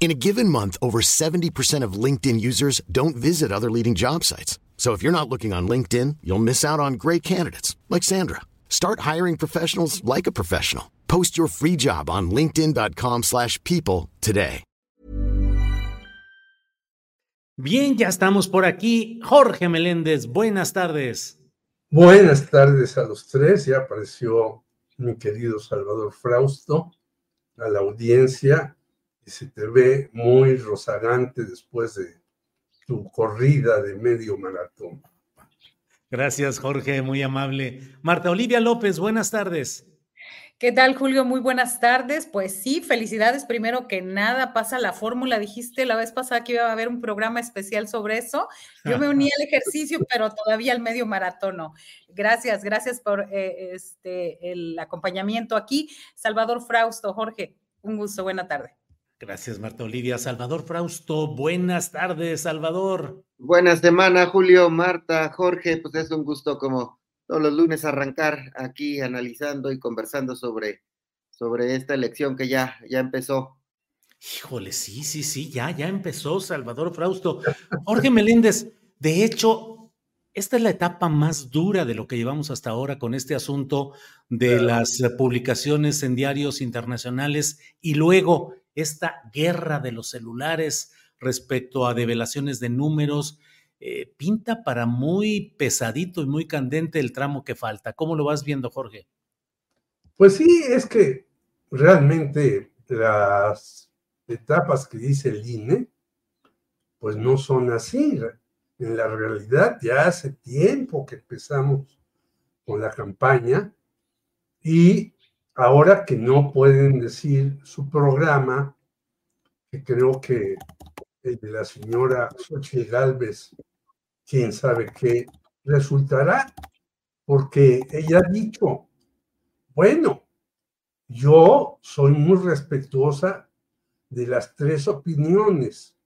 In a given month, over 70% of LinkedIn users don't visit other leading job sites. So if you're not looking on LinkedIn, you'll miss out on great candidates like Sandra. Start hiring professionals like a professional. Post your free job on linkedin.com/people today. Bien, ya estamos por aquí. Jorge Meléndez, buenas tardes. Buenas tardes a los tres. Ya apareció mi querido Salvador Frausto, a la audiencia, y se te ve muy rozagante después de tu corrida de medio maratón. Gracias, Jorge, muy amable. Marta Olivia López, buenas tardes. ¿Qué tal, Julio? Muy buenas tardes. Pues sí, felicidades. Primero que nada, pasa la fórmula. Dijiste la vez pasada que iba a haber un programa especial sobre eso. Yo me uní al ejercicio, pero todavía al medio maratón no. Gracias, gracias por eh, este, el acompañamiento aquí. Salvador Frausto, Jorge, un gusto. Buena tarde. Gracias, Marta Olivia. Salvador Frausto, buenas tardes, Salvador. Buenas semana, Julio, Marta, Jorge. Pues es un gusto como todos los lunes arrancar aquí analizando y conversando sobre, sobre esta elección que ya, ya empezó. Híjole, sí, sí, sí, ya, ya empezó Salvador Frausto. Jorge Meléndez, de hecho, esta es la etapa más dura de lo que llevamos hasta ahora con este asunto de las publicaciones en diarios internacionales y luego esta guerra de los celulares respecto a develaciones de números. Eh, pinta para muy pesadito y muy candente el tramo que falta. ¿Cómo lo vas viendo, Jorge? Pues sí, es que realmente las etapas que dice el INE, pues no son así. En la realidad ya hace tiempo que empezamos con la campaña y ahora que no pueden decir su programa, que creo que el de la señora Xochitl Galvez, quién sabe qué resultará, porque ella ha dicho, bueno, yo soy muy respetuosa de las tres opiniones.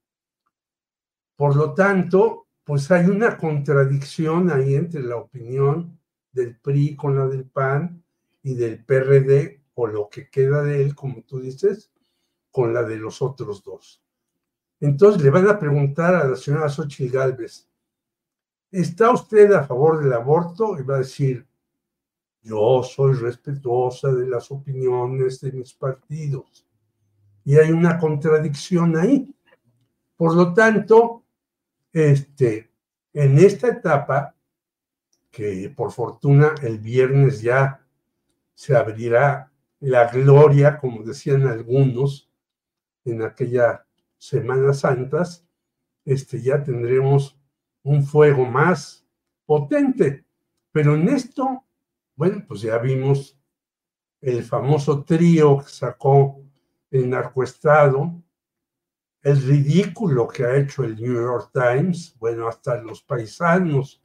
Por lo tanto, pues hay una contradicción ahí entre la opinión del PRI con la del PAN y del PRD, o lo que queda de él, como tú dices, con la de los otros dos. Entonces le van a preguntar a la señora Xochitl Galvez, ¿está usted a favor del aborto? Y va a decir, yo soy respetuosa de las opiniones de mis partidos. Y hay una contradicción ahí. Por lo tanto, este, en esta etapa, que por fortuna el viernes ya se abrirá la gloria, como decían algunos, en aquella Semana Santas, este, ya tendremos un fuego más potente. Pero en esto, bueno, pues ya vimos el famoso trío que sacó el narcoestado, el ridículo que ha hecho el New York Times, bueno, hasta los paisanos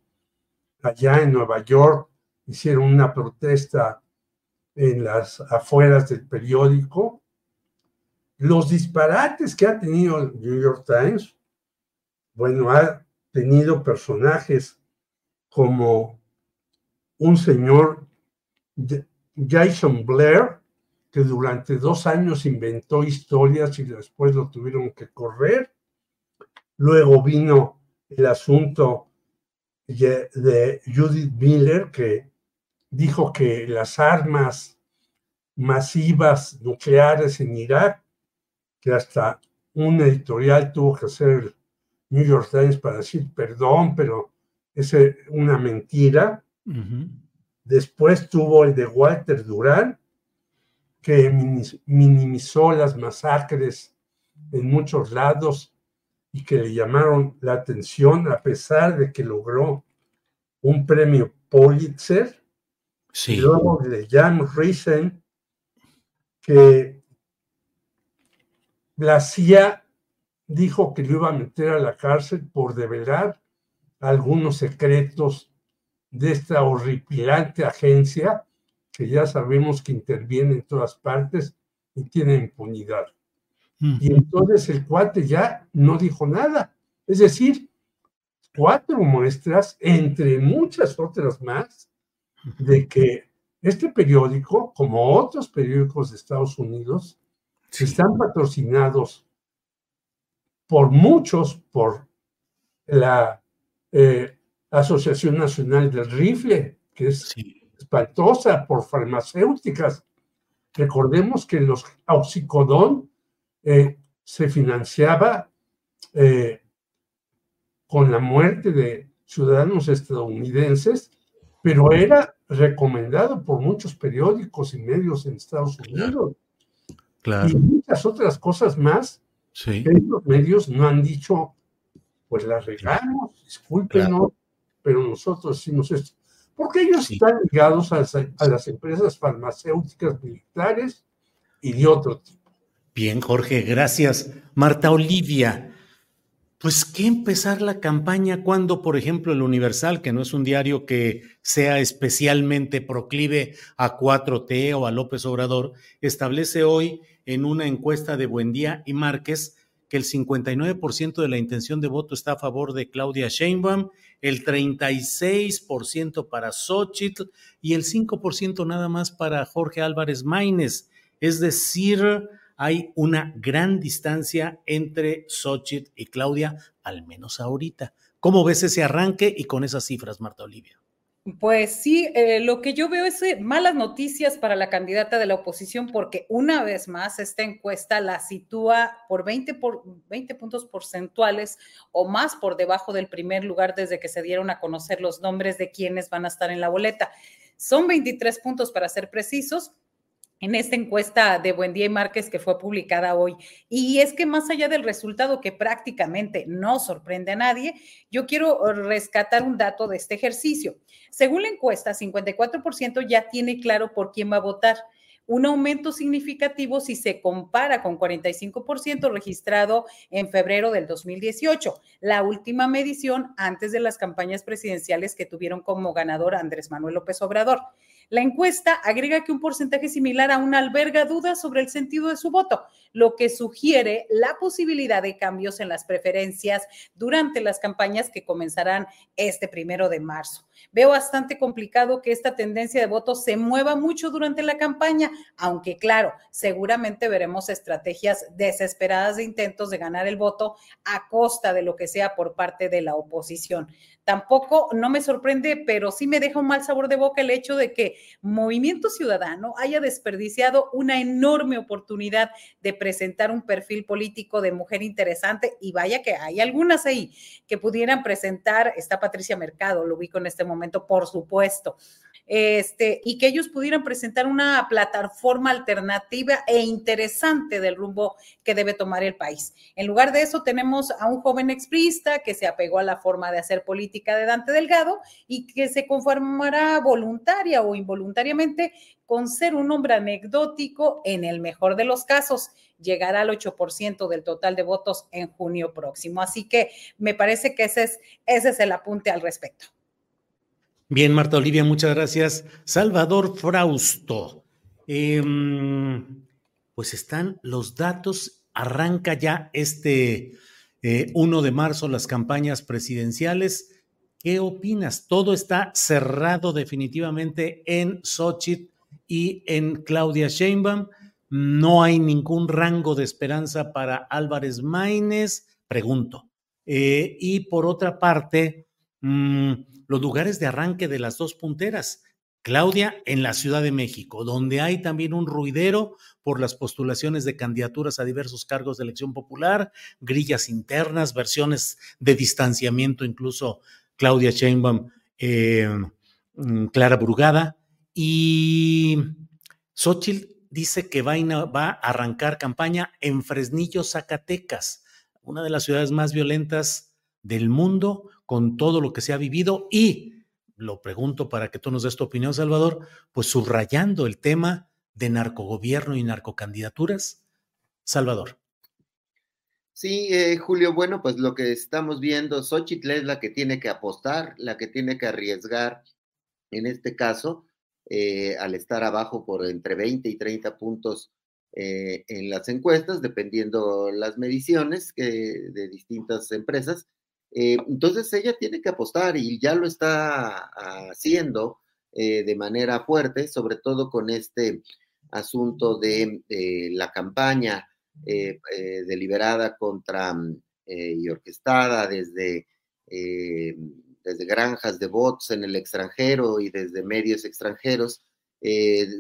allá en Nueva York hicieron una protesta en las afueras del periódico, los disparates que ha tenido el New York Times, bueno, ha tenido personajes como un señor Jason Blair, que durante dos años inventó historias y después lo tuvieron que correr. Luego vino el asunto de Judith Miller, que dijo que las armas masivas nucleares en Irak, que hasta un editorial tuvo que hacer New York Times para decir perdón, pero es una mentira. Después tuvo el de Walter Durán, que minimizó las masacres en muchos lados y que le llamaron la atención a pesar de que logró un premio Pulitzer. Sí. De Jan Risen, que la CIA dijo que lo iba a meter a la cárcel por develar algunos secretos de esta horripilante agencia que ya sabemos que interviene en todas partes y tiene impunidad. Y entonces el cuate ya no dijo nada. Es decir, cuatro muestras, entre muchas otras más, de que este periódico, como otros periódicos de Estados Unidos, están patrocinados por muchos, por la eh, Asociación Nacional del Rifle, que es espantosa, por farmacéuticas. Recordemos que los oxicodón eh, se financiaba eh, con la muerte de ciudadanos estadounidenses, pero era recomendado por muchos periódicos y medios en Estados Unidos. Y muchas otras cosas más que los medios no han dicho, pues las regamos, discúlpenos, pero nosotros hicimos esto. Porque ellos están ligados a a las empresas farmacéuticas militares y de otro tipo. Bien, Jorge, gracias. Marta Olivia, pues qué empezar la campaña cuando, por ejemplo, el Universal, que no es un diario que sea especialmente proclive a 4T o a López Obrador, establece hoy en una encuesta de Buendía y Márquez que el 59% de la intención de voto está a favor de Claudia Sheinbaum, el 36% para Xochitl y el 5% nada más para Jorge Álvarez Maínez. Es decir, hay una gran distancia entre Xochitl y Claudia, al menos ahorita. ¿Cómo ves ese arranque y con esas cifras, Marta Olivia? Pues sí, eh, lo que yo veo es eh, malas noticias para la candidata de la oposición porque una vez más esta encuesta la sitúa por 20, por 20 puntos porcentuales o más por debajo del primer lugar desde que se dieron a conocer los nombres de quienes van a estar en la boleta. Son 23 puntos para ser precisos, en esta encuesta de Buendía y Márquez que fue publicada hoy. Y es que más allá del resultado que prácticamente no sorprende a nadie, yo quiero rescatar un dato de este ejercicio. Según la encuesta, 54% ya tiene claro por quién va a votar un aumento significativo si se compara con 45% registrado en febrero del 2018, la última medición antes de las campañas presidenciales que tuvieron como ganador Andrés Manuel López Obrador. La encuesta agrega que un porcentaje similar aún alberga dudas sobre el sentido de su voto, lo que sugiere la posibilidad de cambios en las preferencias durante las campañas que comenzarán este primero de marzo. Veo bastante complicado que esta tendencia de voto se mueva mucho durante la campaña, aunque claro, seguramente veremos estrategias desesperadas de intentos de ganar el voto a costa de lo que sea por parte de la oposición. Tampoco no me sorprende, pero sí me deja un mal sabor de boca el hecho de que Movimiento Ciudadano haya desperdiciado una enorme oportunidad de presentar un perfil político de mujer interesante y vaya que hay algunas ahí que pudieran presentar, está Patricia Mercado, lo ubico en este momento, por supuesto, este, y que ellos pudieran presentar una plataforma alternativa e interesante del rumbo que debe tomar el país. En lugar de eso, tenemos a un joven exprista que se apegó a la forma de hacer política de Dante Delgado y que se conformará voluntaria o involuntariamente con ser un hombre anecdótico en el mejor de los casos llegará al 8% del total de votos en junio próximo. Así que me parece que ese es, ese es el apunte al respecto. Bien, Marta Olivia, muchas gracias. Salvador Frausto. Em, pues están los datos, arranca ya este 1 eh, de marzo las campañas presidenciales. ¿Qué opinas? Todo está cerrado definitivamente en Xochitl y en Claudia Sheinbaum. No hay ningún rango de esperanza para Álvarez Maínez, pregunto. Eh, y por otra parte, mm, los lugares de arranque de las dos punteras. Claudia, en la Ciudad de México, donde hay también un ruidero por las postulaciones de candidaturas a diversos cargos de elección popular, grillas internas, versiones de distanciamiento, incluso Claudia Sheinbaum, eh, mm, Clara Brugada, y Xochitl dice que va a arrancar campaña en Fresnillo, Zacatecas, una de las ciudades más violentas del mundo, con todo lo que se ha vivido y lo pregunto para que tú nos des tu opinión, Salvador, pues subrayando el tema de narcogobierno y narcocandidaturas. Salvador. Sí, eh, Julio, bueno, pues lo que estamos viendo, Xochitl es la que tiene que apostar, la que tiene que arriesgar en este caso, eh, al estar abajo por entre 20 y 30 puntos eh, en las encuestas, dependiendo las mediciones de distintas empresas. Eh, entonces ella tiene que apostar y ya lo está haciendo eh, de manera fuerte, sobre todo con este asunto de, la campaña eh, deliberada contra y orquestada desde, desde granjas de bots en el extranjero y desde medios extranjeros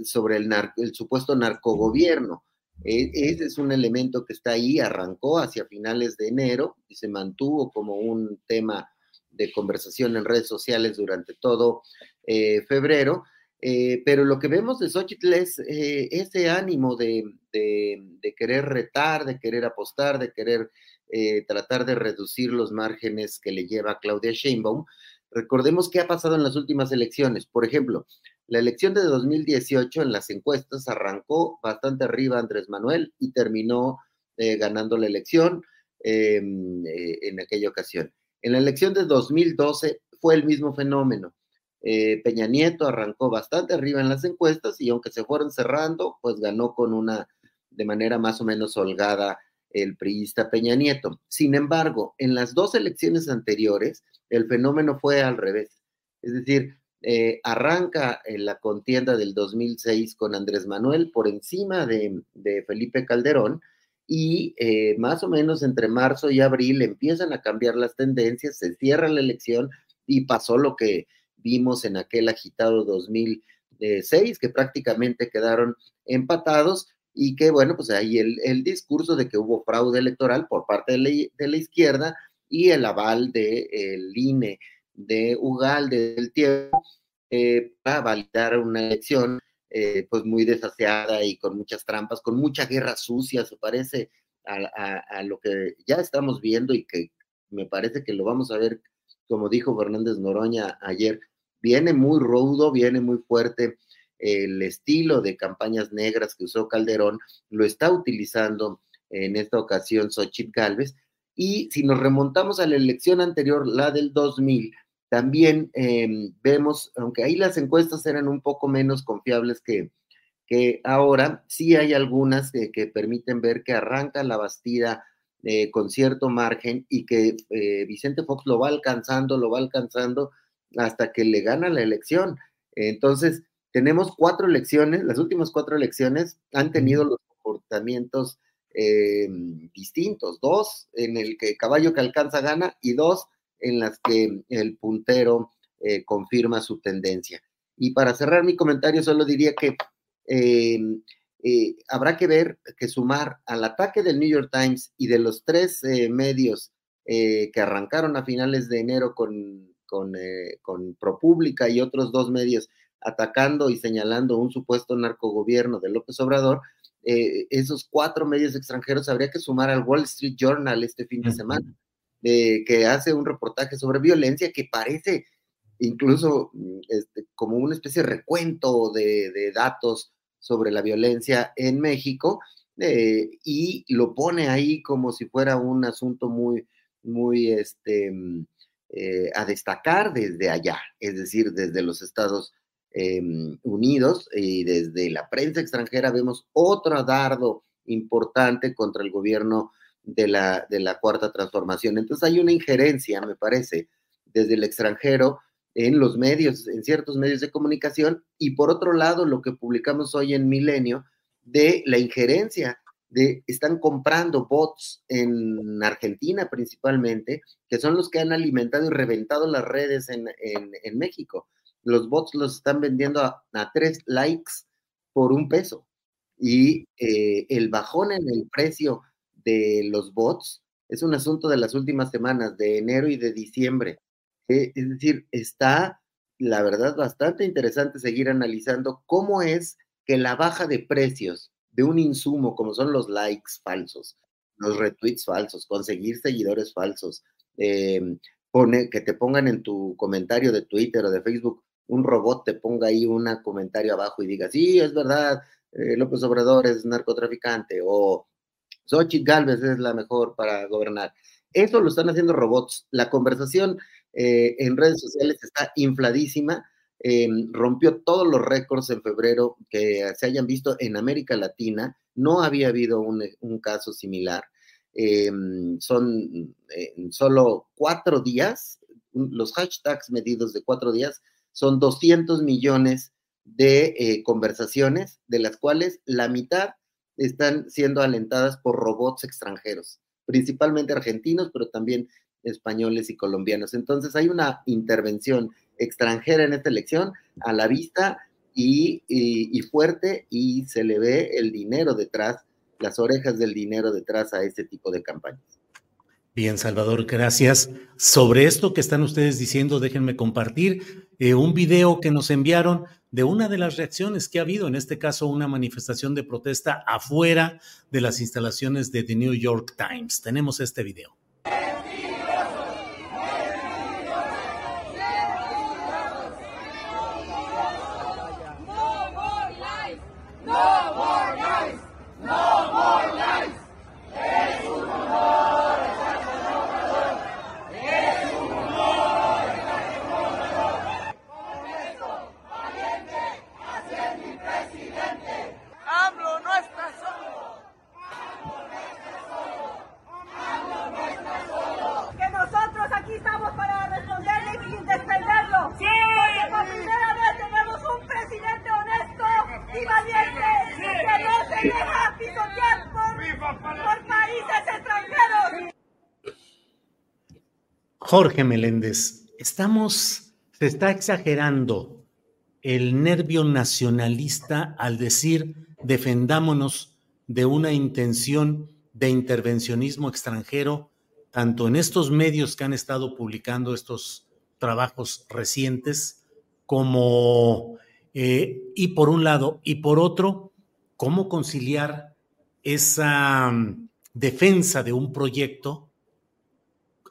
sobre el, el supuesto narcogobierno. E, ese es un elemento que está ahí, arrancó hacia finales de enero y se mantuvo como un tema de conversación en redes sociales durante todo eh, febrero. Eh, pero lo que vemos de Xochitl es eh, ese ánimo de, querer retar, de querer apostar, de querer tratar de reducir los márgenes que le lleva Claudia Sheinbaum. Recordemos qué ha pasado en las últimas elecciones. Por ejemplo, la elección de 2018 en las encuestas arrancó bastante arriba Andrés Manuel y terminó eh, ganando la elección em, eh, en aquella ocasión. En la elección de 2012 fue el mismo fenómeno. Eh, Peña Nieto arrancó bastante arriba en las encuestas y aunque se fueron cerrando, pues ganó con una, de manera más o menos holgada, el priista Peña Nieto. Sin embargo, en las dos elecciones anteriores, el fenómeno fue al revés. Es decir, eh, arranca en la contienda del 2006 con Andrés Manuel por encima de, Felipe Calderón y eh, más o menos entre marzo y abril empiezan a cambiar las tendencias, se cierra la elección y pasó lo que vimos en aquel agitado 2006, que prácticamente quedaron empatados y que, bueno, pues ahí el, discurso de que hubo fraude electoral por parte de la, izquierda y el aval del de, INE de Ugalde del tiempo eh, para validar una elección eh, pues muy desaseada y con muchas trampas, con mucha guerra sucia, se parece a, lo que ya estamos viendo y que me parece que lo vamos a ver, como dijo Fernández Noroña ayer, viene muy rudo, viene muy fuerte el estilo de campañas negras que usó Calderón, lo está utilizando en esta ocasión Xochitl Galvez. Y si nos remontamos a la elección anterior, la del 2000, también em, vemos, aunque ahí las encuestas eran un poco menos confiables que, que ahora, sí hay algunas que permiten ver que arranca la Bastida eh, con cierto margen y que eh, Vicente Fox lo va alcanzando, lo va alcanzando hasta que le gana la elección. Entonces, tenemos cuatro elecciones, las últimas cuatro elecciones han tenido los comportamientos em, distintos, dos en el que caballo que alcanza gana y dos en las que el puntero eh, confirma su tendencia. Y para cerrar mi comentario, solo diría que eh, eh, habrá que ver, que sumar al ataque del New York Times y de los tres medios que arrancaron a finales de enero con, con, con ProPublica y otros dos medios atacando y señalando un supuesto narcogobierno de López Obrador, esos cuatro medios extranjeros habría que sumar al Wall Street Journal este fin de semana que hace un reportaje sobre violencia que parece incluso mm, este, como una especie de recuento de, datos sobre la violencia en México eh, y lo pone ahí como si fuera un asunto muy, muy este, mm, eh, a destacar desde allá, es decir, desde los Estados em, Unidos y desde la prensa extranjera vemos otro dardo importante contra el gobierno de la, de la cuarta transformación. Entonces hay una injerencia, me parece, desde el extranjero en los medios, en ciertos medios de comunicación, y por otro lado, lo que publicamos hoy en Milenio, de la injerencia de, están comprando bots en Argentina principalmente, que son los que han alimentado y reventado las redes en, en, México. los bots los están vendiendo a, tres likes por un peso. Y eh, el bajón en el precio de los bots es un asunto de las últimas semanas, de enero y de diciembre. Eh, es decir, está, la verdad, bastante interesante seguir analizando cómo es que la baja de precios de un insumo como son los likes falsos, los retweets falsos, conseguir seguidores falsos, em, pone, que te pongan en tu comentario de Twitter o de Facebook, un robot te ponga ahí un comentario abajo y diga, sí, es verdad, eh, López Obrador es narcotraficante o Xochitl Galvez es la mejor para gobernar. Eso lo están haciendo robots. La conversación eh, en redes sociales está infladísima. Em, rompió todos los récords en febrero que se hayan visto en América Latina. No había habido un, caso similar. Em, son solo cuatro días, los hashtags medidos de cuatro días son 200 millones de eh, conversaciones, de las cuales la mitad están siendo alentadas por robots extranjeros, principalmente argentinos, pero también españoles y colombianos. Entonces hay una intervención extranjera en esta elección a la vista y, y, fuerte y se le ve el dinero detrás, las orejas del dinero detrás a este tipo de campañas. Bien, Salvador, gracias. Sobre esto que están ustedes diciendo, déjenme compartir eh, un video que nos enviaron de una de las reacciones que ha habido, en este caso una manifestación de protesta afuera de las instalaciones de The New York Times. Tenemos este video. Jorge Meléndez, estamos, se está exagerando el nervio nacionalista al decir defendámonos de una intención de intervencionismo extranjero, tanto en estos medios que han estado publicando estos trabajos recientes, como, eh, y por un lado, y por otro, cómo conciliar esa mm, defensa de un proyecto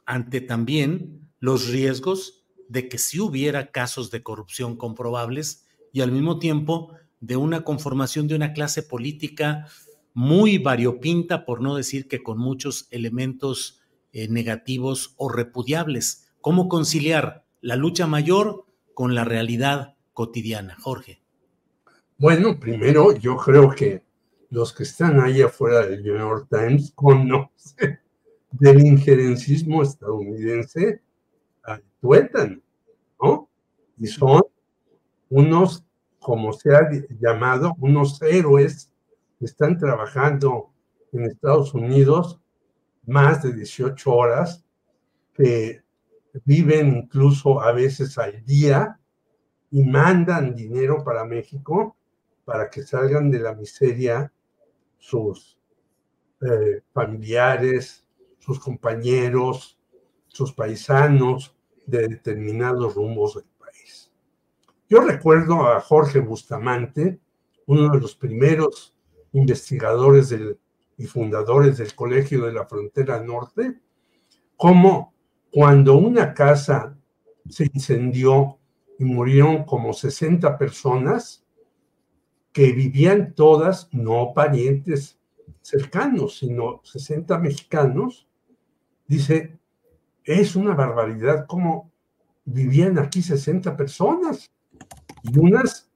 ante también los riesgos de que si hubiera casos de corrupción comprobables y al mismo tiempo de una conformación de una clase política muy variopinta, por no decir que con muchos elementos eh, negativos o repudiables. ¿Cómo conciliar la lucha mayor con la realidad cotidiana? Jorge. Bueno, primero yo creo que los que están ahí afuera del New York Times conocen del injerencismo estadounidense al ¿no? Y son unos, como se ha llamado, unos héroes que están trabajando en Estados Unidos más de 18 horas, que viven incluso a veces al día y mandan dinero para México para que salgan de la miseria sus eh, familiares, sus compañeros, sus paisanos de determinados rumbos del país. Yo recuerdo a Jorge Bustamante, uno de los primeros investigadores y fundadores del Colegio de la Frontera Norte, como cuando una casa se incendió y murieron como 60 personas que vivían todas, no parientes cercanos, sino 60 mexicanos, dice, es una barbaridad cómo vivían aquí 60 personas. Y unas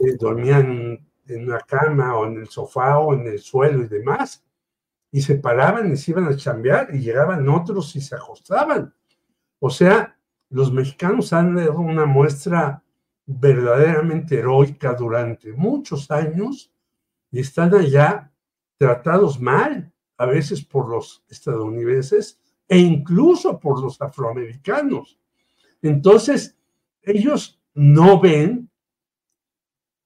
eh, dormían en una cama o en el sofá o en el suelo y demás, y se paraban y se iban a chambear y llegaban otros y se acostaban. O sea, los mexicanos han dado una muestra verdaderamente heroica durante muchos años y están allá tratados mal a veces por los estadounidenses e incluso por los afroamericanos. Entonces, ellos no ven,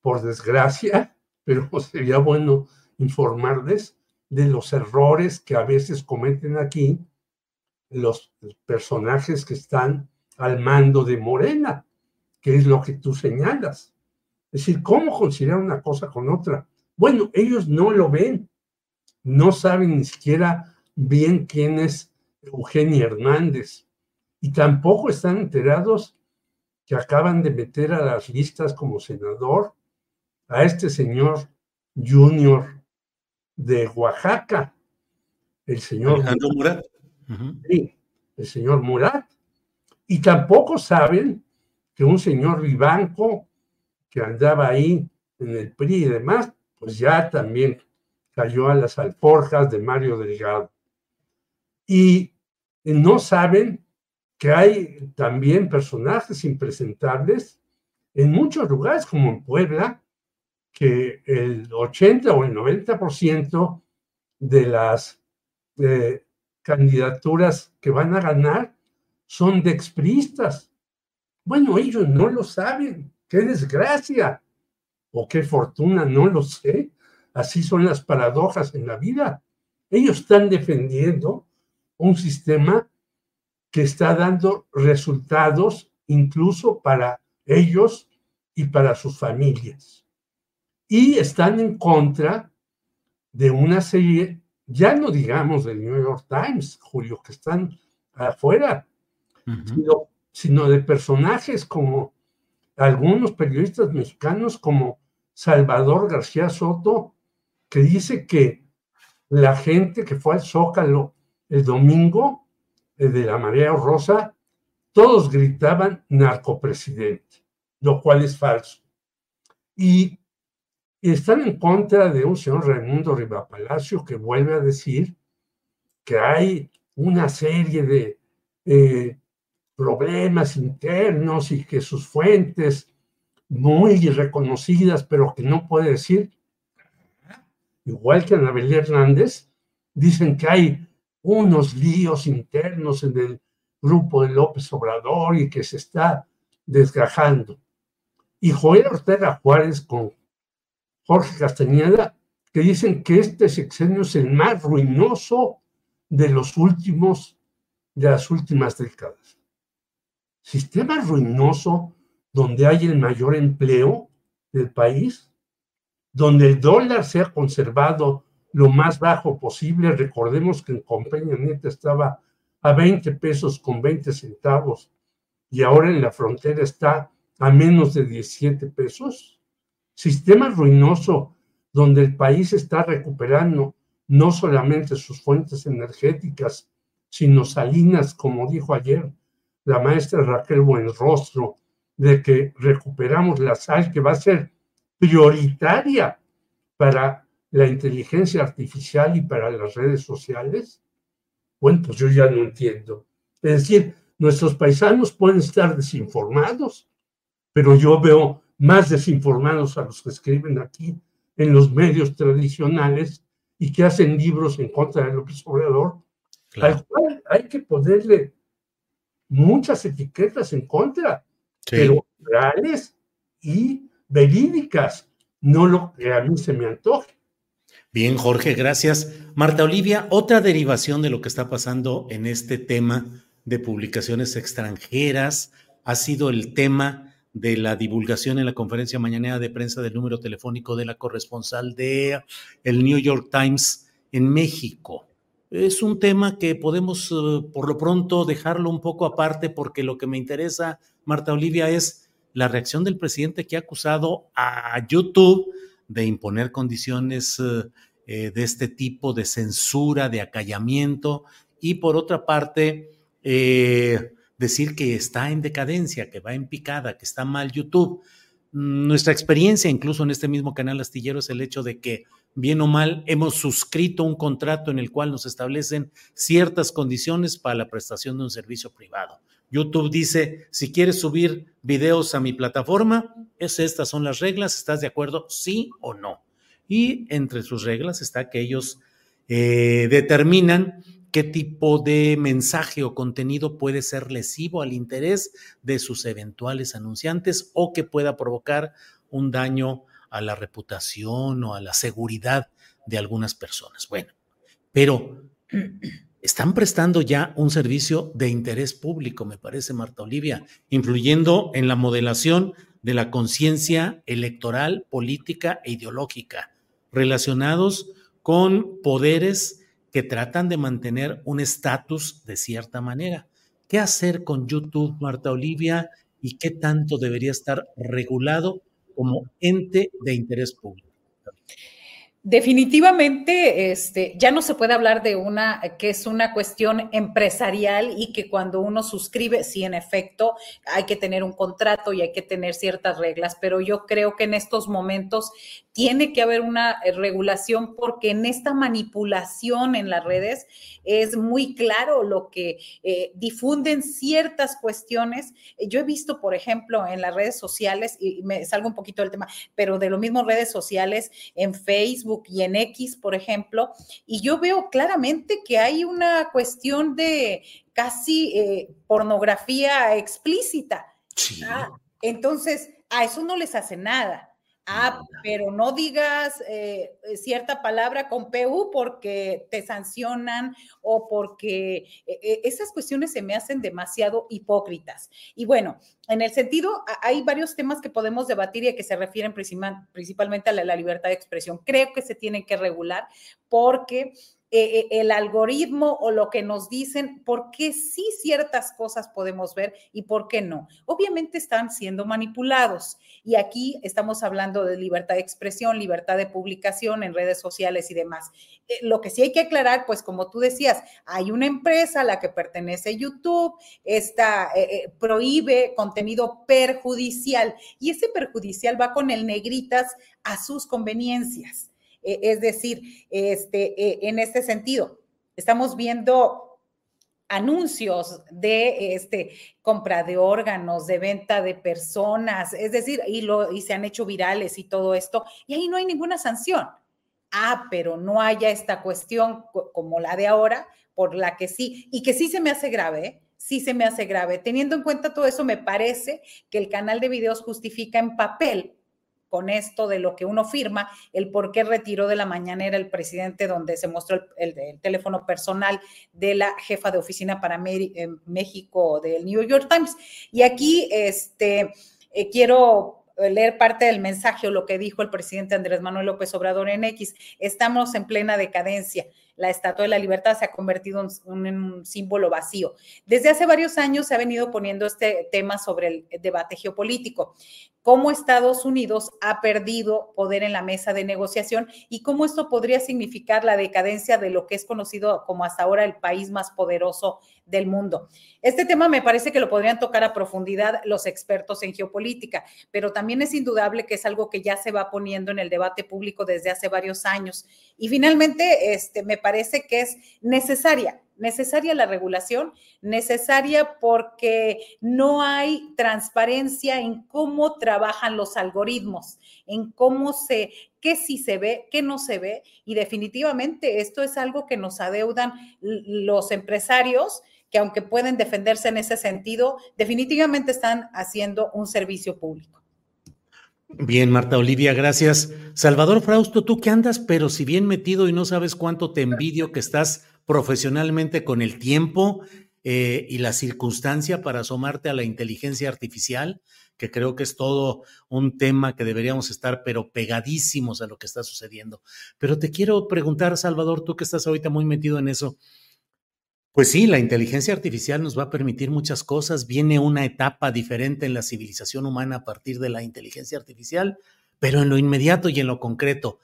por desgracia, pero sería bueno informarles de los errores que a veces cometen aquí los personajes que están al mando de Morena, que es lo que tú señalas. Es decir, ¿cómo considerar una cosa con otra? Bueno, ellos no lo ven, no saben ni siquiera bien quién es Eugenia Hernández y tampoco están enterados que acaban de meter a las listas como senador a este señor Junior de Oaxaca, el señor Murat. Sí, el señor Murat. Y tampoco saben que un señor Vivanco que andaba ahí en el PRI y demás, pues ya también cayó a las alforjas de Mario Delgado. Y no saben que hay también personajes impresentables en muchos lugares, como en Puebla, que el 80 o el 90% de las eh, candidaturas que van a ganar son de expristas. Bueno, ellos no lo saben. Qué desgracia o qué fortuna, no lo sé. Así son las paradojas en la vida. Ellos están defendiendo un sistema que está dando resultados incluso para ellos y para sus familias. Y están en contra de una serie ya no digamos del New York Times, Julio, que están afuera, sino, de personajes como algunos periodistas mexicanos como Salvador García Soto, que dice que la gente que fue al Zócalo el domingo eh, de la Marea Rosa, todos gritaban narcopresidente, lo cual es falso. Y están en contra de un señor Raimundo Rivapalacio que vuelve a decir que hay una serie de eh, problemas internos y que sus fuentes muy reconocidas, pero que no puede decir, igual que Anabel Hernández, dicen que hay unos líos internos en el grupo de López Obrador y que se está desgajando. Y Joel Ortega Juárez, con Jorge Castañeda, que dicen que este sexenio es el más ruinoso de los últimos, de las últimas décadas. Sistema ruinoso donde hay el mayor empleo del país, donde el dólar se ha conservado lo más bajo posible. Recordemos que en Compañía Neta estaba a 20 pesos con 20 centavos y ahora en la frontera está a menos de 17 pesos sistema ruinoso donde el país está recuperando no solamente sus fuentes energéticas, sino salinas, como dijo ayer la maestra Raquel Buenrostro, de que recuperamos la sal que va a ser prioritaria para la inteligencia artificial y para las redes sociales? Bueno, pues yo ya no entiendo. Es decir, nuestros paisanos pueden estar desinformados, pero yo veo más desinformados a los que escriben aquí en los medios tradicionales y que hacen libros en contra de López Obrador, al cual hay que ponerle muchas etiquetas en contra, pero reales y verídicas, no lo que a mí se me antoje. Bien, Jorge, gracias. Marta Olivia, otra derivación de lo que está pasando en este tema de publicaciones extranjeras ha sido el tema de la divulgación en la conferencia mañanera de prensa del número telefónico de la corresponsal de el New York Times en México. Es un tema que podemos eh, por lo pronto dejarlo un poco aparte porque lo que me interesa, Marta Olivia, es la reacción del presidente que ha acusado a YouTube de imponer condiciones eh, eh, de este tipo de censura, de acallamiento y por otra parte, decir que está en decadencia, que va en picada, que está mal YouTube. Nuestra experiencia, incluso en este mismo canal astillero, es el hecho de que, bien o mal, hemos suscrito un contrato en el cual nos establecen ciertas condiciones para la prestación de un servicio privado. YouTube dice, si quieres subir videos a mi plataforma, es, estas son las reglas, ¿estás de acuerdo? Sí o no. Y entre sus reglas está que ellos eh, determinan qué tipo de mensaje o contenido puede ser lesivo al interés de sus eventuales anunciantes o que pueda provocar un daño a la reputación o a la seguridad de algunas personas. Bueno, pero están prestando ya un servicio de interés público, me parece, Marta Olivia, influyendo en la modelación de la conciencia electoral, política e ideológica, relacionados con poderes que tratan de mantener un estatus de cierta manera. ¿Qué hacer con YouTube, Marta Olivia, y qué tanto debería estar regulado como ente de interés público? Definitivamente, este, ya no se puede hablar de una que es una cuestión empresarial y que cuando uno suscribe, sí, en efecto, hay que tener un contrato y hay que tener ciertas reglas, pero yo creo que en estos momentos tiene que haber una eh, regulación porque en esta manipulación en las redes es muy claro lo que eh, difunden ciertas cuestiones. Yo he visto, por ejemplo, en las redes sociales, y me salgo un poquito del tema, pero de lo mismo redes sociales, en Facebook y en X, por ejemplo, y yo veo claramente que hay una cuestión de casi eh, pornografía explícita. Ah, entonces, a eso no les hace nada Ah, pero no digas eh, cierta palabra con PU porque te sancionan o porque eh, eh, esas cuestiones se me hacen demasiado hipócritas. Y bueno, en el sentido, hay varios temas que podemos debatir y que se refieren principalmente a la libertad de expresión. Creo que se tienen que regular porque eh, eh, el algoritmo o lo que nos dicen, por qué sí ciertas cosas podemos ver y por qué no. Obviamente están siendo manipulados y aquí estamos hablando de libertad de expresión, libertad de publicación en redes sociales y demás. Eh, lo que sí hay que aclarar, pues como tú decías, hay una empresa a la que pertenece YouTube, esta prohíbe contenido perjudicial y ese perjudicial va con el negritas a sus conveniencias. E, es decir, este, e, en este sentido, estamos viendo anuncios de este, compra de órganos, de venta de personas, es decir, y, lo, y se han hecho virales y todo esto, y ahí no hay ninguna sanción. Ah, pero no haya esta cuestión como la de ahora, por la que sí, y que sí se me hace grave, ¿eh? sí se me hace grave. Teniendo en cuenta todo eso, me parece que el canal de videos justifica en papel con esto de lo que uno firma, el por qué retiró de la mañanera el presidente donde se mostró el, teléfono personal de la jefa de oficina para eh, México del New York Times. Y aquí este, eh, quiero leer parte del mensaje o lo que dijo el presidente Andrés Manuel López Obrador en X. Estamos en plena decadencia la Estatua de la Libertad se ha convertido en un, símbolo vacío. Desde hace varios años se ha venido poniendo este tema sobre el debate geopolítico, cómo Estados Unidos ha perdido poder en la mesa de negociación y cómo esto podría significar la decadencia de lo que es conocido como hasta ahora el país más poderoso del mundo. Este tema me parece que lo podrían tocar a profundidad los expertos en geopolítica, pero también es indudable que es algo que ya se va poniendo en el debate público desde hace varios años. Y finalmente, este, me parece que es necesaria, necesaria la regulación, necesaria porque no hay transparencia en cómo trabajan los algoritmos, en cómo se, qué sí se ve, qué no se ve. Y definitivamente esto es algo que nos adeudan los empresarios que aunque pueden defenderse en ese sentido, definitivamente están haciendo un servicio público. Bien, Marta Olivia, gracias. Salvador Frausto, tú que andas, pero si bien metido y no sabes cuánto te envidio que estás profesionalmente con el tiempo eh, y la circunstancia para asomarte a la inteligencia artificial, que creo que es todo un tema que deberíamos estar, pero pegadísimos a lo que está sucediendo. Pero te quiero preguntar, Salvador, tú que estás ahorita muy metido en eso, pues sí, la inteligencia artificial nos va a permitir muchas cosas. Viene una etapa diferente en la civilización humana a partir de la inteligencia artificial, pero en lo inmediato y en lo concreto,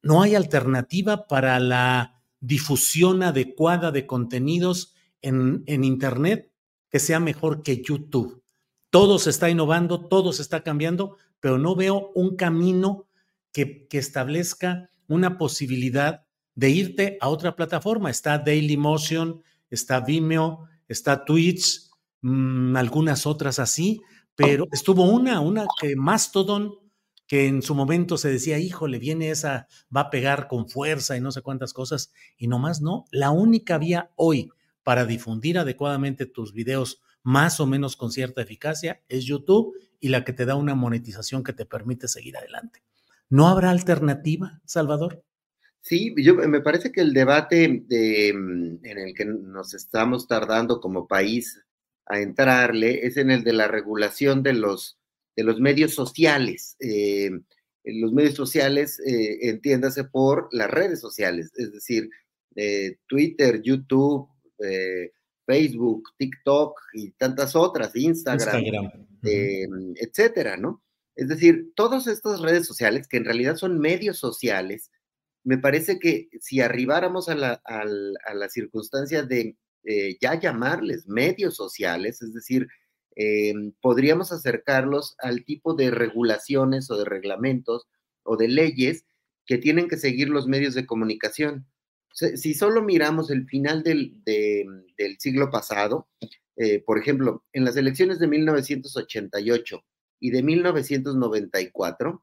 no hay alternativa para la difusión adecuada de contenidos en, Internet que sea mejor que YouTube. Todo se está innovando, todo se está cambiando, pero no veo un camino que, que establezca una posibilidad de irte a otra plataforma. Está Dailymotion, está Vimeo, está Twitch, mm, algunas otras así, pero estuvo una, una que Mastodon, que en su momento se decía, híjole, viene esa, va a pegar con fuerza y no sé cuántas cosas, y nomás no. La única vía hoy para difundir adecuadamente tus videos más o menos con cierta eficacia es YouTube y la que te da una monetización que te permite seguir adelante. ¿No habrá alternativa, Salvador? Sí, yo me parece que el debate de, mm, en el que nos estamos tardando como país a entrarle es en el de la regulación de los, de los medios sociales. Eh, los medios sociales, eh, entiéndase por las redes sociales, es decir, eh, Twitter, YouTube, Facebook, TikTok y tantas otras, Instagram, etcétera, ¿no? Es decir, todas estas redes sociales, que en realidad son medios sociales, me parece que si arribáramos a la, circunstancia de eh, ya llamarles medios sociales, es decir, em, podríamos acercarlos al tipo de regulaciones o de reglamentos o de leyes que tienen que seguir los medios de comunicación. Si solo miramos el final del, del siglo pasado, eh, por ejemplo, en las elecciones de 1988 y de 1994,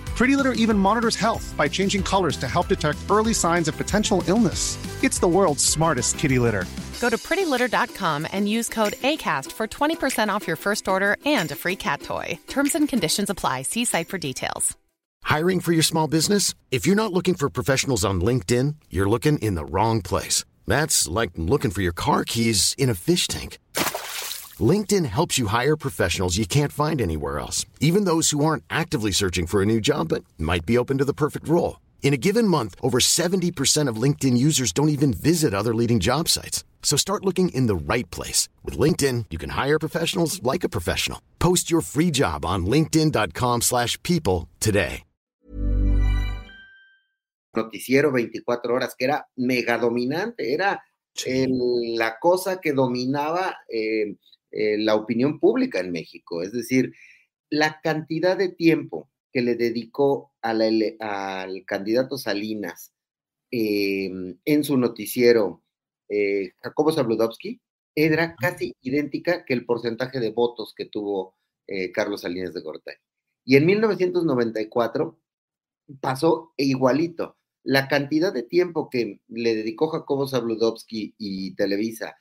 Pretty Litter even monitors health by changing colors to help detect early signs of potential illness. It's the world's smartest kitty litter. Go to prettylitter.com and use code ACAST for 20% off your first order and a free cat toy. Terms and conditions apply. See site for details. Hiring for your small business? If you're not looking for professionals on LinkedIn, you're looking in the wrong place. That's like looking for your car keys in a fish tank. LinkedIn helps you hire professionals you can't find anywhere else, even those who aren't actively searching for a new job but might be open to the perfect role. In a given month, over 70% of LinkedIn users don't even visit other leading job sites. So start looking in the right place. With LinkedIn, you can hire professionals like a professional. Post your free job on linkedin.com slash people today. Noticiero 24 horas, que era mega dominante, era el, la cosa que dominaba eh, eh, la opinión pública en México. Es decir, la cantidad de tiempo que le dedicó al candidato Salinas em, en su noticiero eh, Jacobo Zabludowski era casi idéntica que el porcentaje de votos que tuvo eh, Carlos Salinas de Gortari. Y en 1994 pasó igualito. La cantidad de tiempo que le dedicó Jacobo Zabludowski y Televisa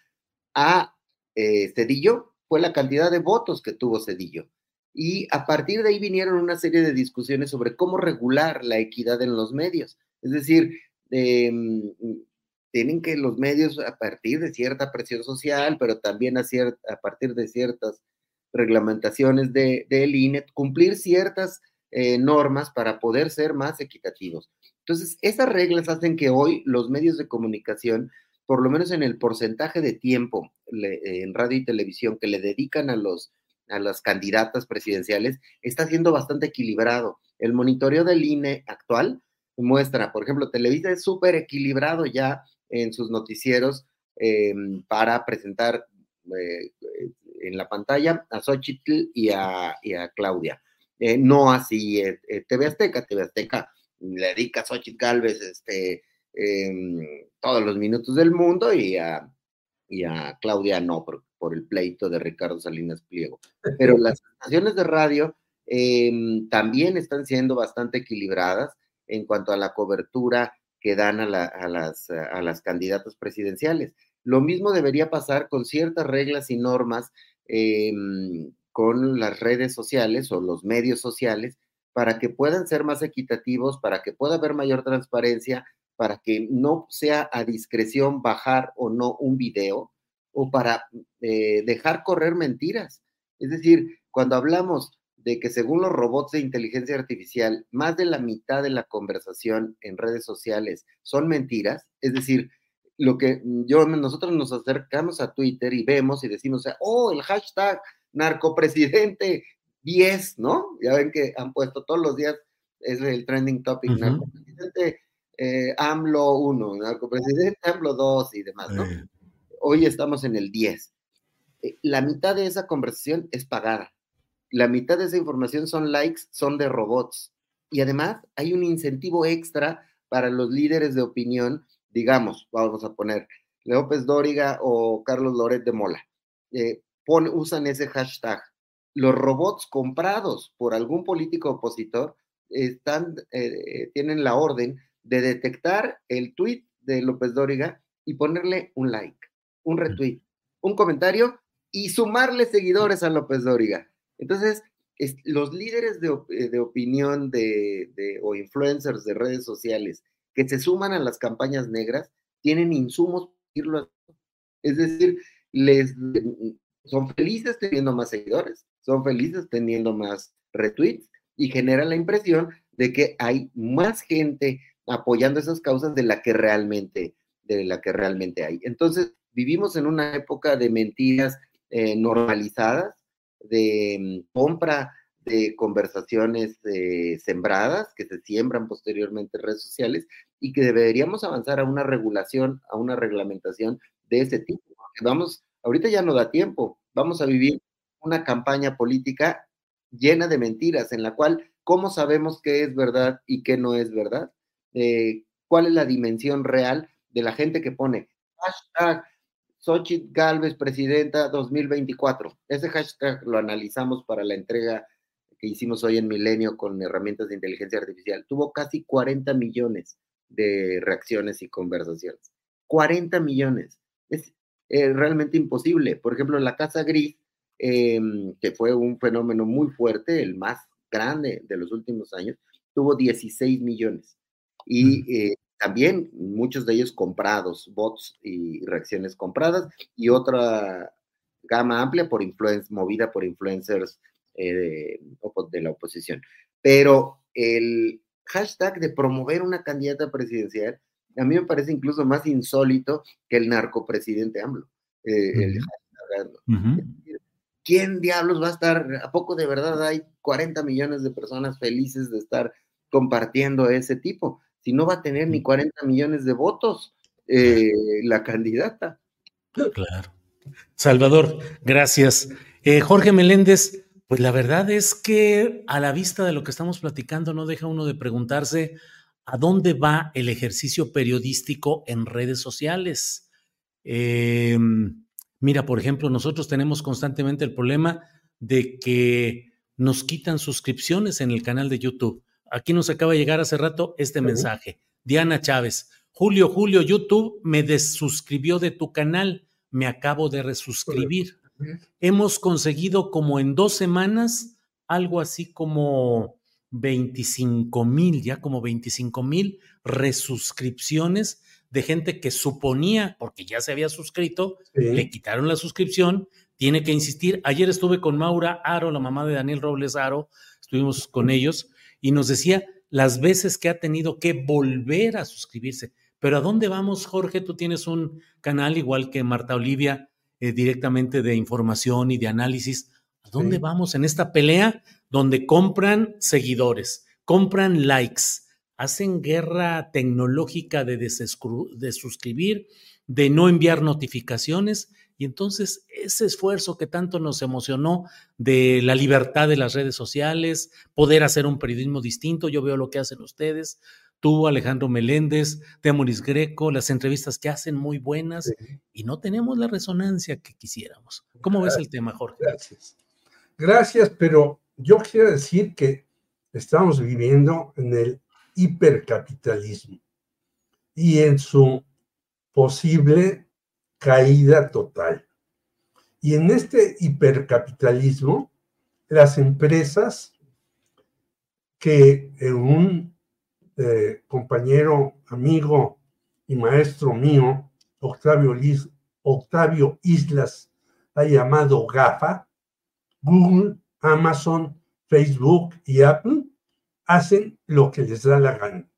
a eh, Cedillo fue la cantidad de votos que tuvo Cedillo. Y a partir de ahí vinieron una serie de discusiones sobre cómo regular la equidad en los medios. Es decir, em, tienen que los medios, a partir de cierta presión social, pero también a, partir de ciertas reglamentaciones del de, INE, cumplir ciertas eh, normas para poder ser más equitativos. Entonces, esas reglas hacen que hoy los medios de comunicación, por lo menos en el porcentaje de tiempo en radio y televisión que le dedican a los a las candidatas presidenciales, está siendo bastante equilibrado. El monitoreo del INE actual muestra, por ejemplo, Televisa es súper equilibrado ya en sus noticieros eh, para presentar eh, en la pantalla a Xochitl y a, Claudia. Eh, no así TV Azteca, TV Azteca le dedica a Xochitl Galvez este, em, todos los minutos del mundo y a, y a Claudia no, por, por el pleito de Ricardo Salinas Pliego. Pero las estaciones de radio em, también están siendo bastante equilibradas en cuanto a la cobertura que dan a, las, a las candidatas presidenciales. Lo mismo debería pasar con ciertas reglas y normas em, con las redes sociales o los medios sociales para que puedan ser más equitativos, para que pueda haber mayor transparencia, para que no sea a discreción bajar o no un video o para eh, dejar correr mentiras. Es decir, cuando hablamos de que según los robots de inteligencia artificial, más de la mitad de la conversación en redes sociales son mentiras, es decir, lo que yo, nosotros nos acercamos a Twitter y vemos y decimos, oh, el hashtag narcopresidente 10, ¿no? Ya ven que han puesto todos los días, es el trending topic, narcopresidente eh, AMLO 1, narcopresidente AMLO 2 y demás, ¿no? Hoy estamos en el 10. eh, la mitad de esa conversación es pagada. La mitad de esa información son likes, son de robots. Y además hay un incentivo extra para los líderes de opinión, digamos, vamos a poner López Dóriga o Carlos Loret de Mola. Eh, usan ese hashtag. Los robots comprados por algún político opositor están, eh, tienen la orden de detectar el tweet de López Dóriga y ponerle un like, un retweet, un comentario y sumarle seguidores a López Dóriga. Entonces, los líderes de, eh, opinión de, o influencers de redes sociales que se suman a las campañas negras tienen insumos es decir, les son felices teniendo más seguidores, son felices teniendo más retweets y genera la impresión de que hay más gente apoyando esas causas de la que realmente, de la que realmente hay. Entonces, vivimos en una época de mentiras eh, normalizadas, de mm, compra de conversaciones eh, sembradas, que se siembran posteriormente en redes sociales, y que deberíamos avanzar a una regulación, a una reglamentación de ese tipo. Vamos, ahorita ya no da tiempo, vamos a vivir una campaña política llena de mentiras, en la cual, ¿cómo sabemos qué es verdad y qué no es verdad? Eh, ¿Cuál es la dimensión real de la gente que pone hashtag Xochitl Galvez, presidenta 2024? Ese hashtag lo analizamos para la entrega que hicimos hoy en Milenio con herramientas de inteligencia artificial. Tuvo casi 40 millones de reacciones y conversaciones. 40 millones. Es eh, realmente imposible. Por ejemplo, la Casa Gris, em, que fue un fenómeno muy fuerte, el más grande de los últimos años, tuvo 16 millones. Y eh, también muchos de ellos comprados, bots y reacciones compradas, y otra gama amplia por movida por influencers eh, de la oposición. Pero el, hashtag de promover una candidata presidencial, a mí me parece incluso más insólito que el narcopresidente AMLO. Eh, ¿Quién diablos va a estar? ¿A poco de verdad hay 40 millones de personas felices de estar compartiendo ese tipo? Si no va a tener ni 40 millones de votos eh, la candidata. Claro. Salvador, gracias. Eh, Jorge Meléndez, pues la verdad es que a la vista de lo que estamos platicando no deja uno de preguntarse a dónde va el ejercicio periodístico en redes sociales. Em, mira, por ejemplo, nosotros tenemos constantemente el problema de que nos quitan suscripciones en el canal de YouTube. Aquí nos acaba de llegar hace rato este mensaje. Diana Chávez, Julio, Julio, YouTube me desuscribió de tu canal, me acabo de resuscribir. Hemos conseguido como en dos semanas algo así como 25 mil, ya como 25 mil resuscripciones de gente que suponía, porque ya se había suscrito, le quitaron la suscripción, tiene que insistir. Ayer estuve con Maura Aro, la mamá de Daniel Robles Aro, estuvimos con ellos y nos decía las veces que ha tenido que volver a suscribirse. Pero ¿a dónde vamos, Jorge? Tú tienes un canal igual que Marta Olivia eh, directamente de información y de análisis. ¿A dónde vamos en esta pelea donde compran seguidores, compran likes, hacen guerra tecnológica de, de suscribir, de no enviar notificaciones? Y entonces ese esfuerzo que tanto nos emocionó de la libertad de las redes sociales, poder hacer un periodismo distinto, yo veo lo que hacen ustedes, tú, Alejandro Meléndez, Temoris Greco, las entrevistas que hacen muy buenas y no tenemos la resonancia que quisiéramos. ¿Cómo ves el tema, Jorge? Gracias. Gracias, pero yo quiero decir que estamos viviendo en el hipercapitalismo y en su posible caída total. Y en este hipercapitalismo, las empresas que en un eh, compañero, amigo y maestro mío, Octavio, Octavio Islas, ha llamado GAFA, Google, Amazon, Facebook y Apple, hacen lo que les da la gana.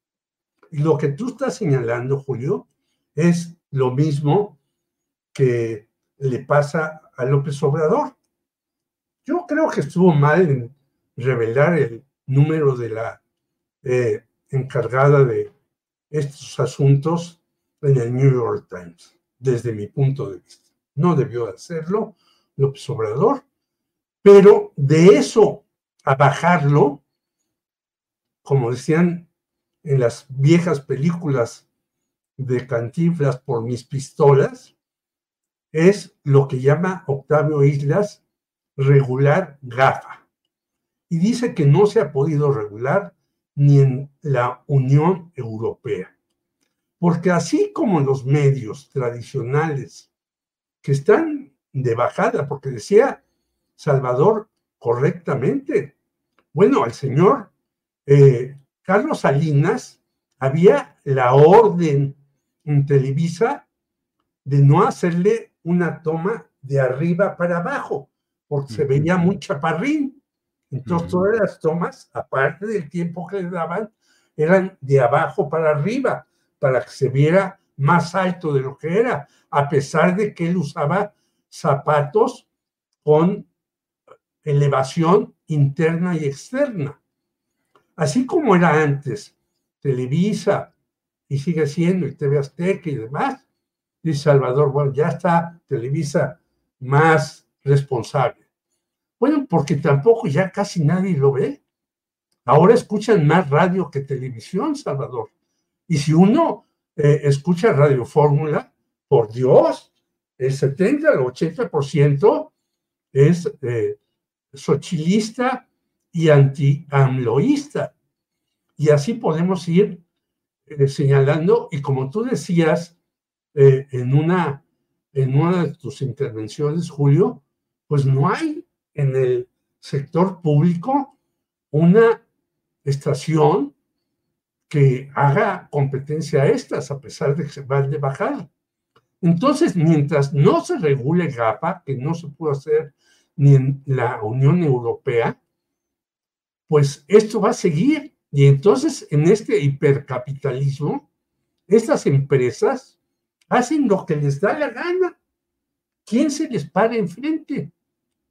Y lo que tú estás señalando, Julio, es lo mismo que le pasa a López Obrador. Yo creo que estuvo mal en revelar el número de la eh, encargada de estos asuntos en el New York Times, desde mi punto de vista. No debió hacerlo López Obrador. Pero de eso a bajarlo, como decían en las viejas películas de Cantinflas por mis pistolas, es lo que llama Octavio Islas regular GAFA. Y dice que no se ha podido regular ni en la Unión Europea. Porque así como los medios tradicionales que están de bajada, porque decía Salvador correctamente, bueno, al señor eh, Carlos Salinas había la orden en Televisa de no hacerle una toma de arriba para abajo, porque se veía muy chaparrín. Entonces, todas las tomas, aparte del tiempo que le daban, eran de abajo para arriba, para que se viera más alto de lo que era, a pesar de que él usaba zapatos con elevación interna y externa. Así como era antes, Televisa, y sigue siendo, y TV Azteca y demás, dice Salvador, bueno, ya está Televisa más responsable. Bueno, porque tampoco ya casi nadie lo ve. Ahora escuchan más radio que televisión, Salvador. Y si uno eh, escucha Radio Fórmula, por Dios, el 70 al 80% es eh, y anti-amloísta. Y así podemos ir eh, señalando, y como tú decías eh, en, una, en una de tus intervenciones, Julio, pues no hay en el sector público una estación que haga competencia a estas, a pesar de que se van de bajada. Entonces, mientras no se regule GAPA, que no se puede hacer ni en la Unión Europea, pues esto va a seguir. Y entonces, en este hipercapitalismo, estas empresas hacen lo que les da la gana. ¿Quién se les para enfrente?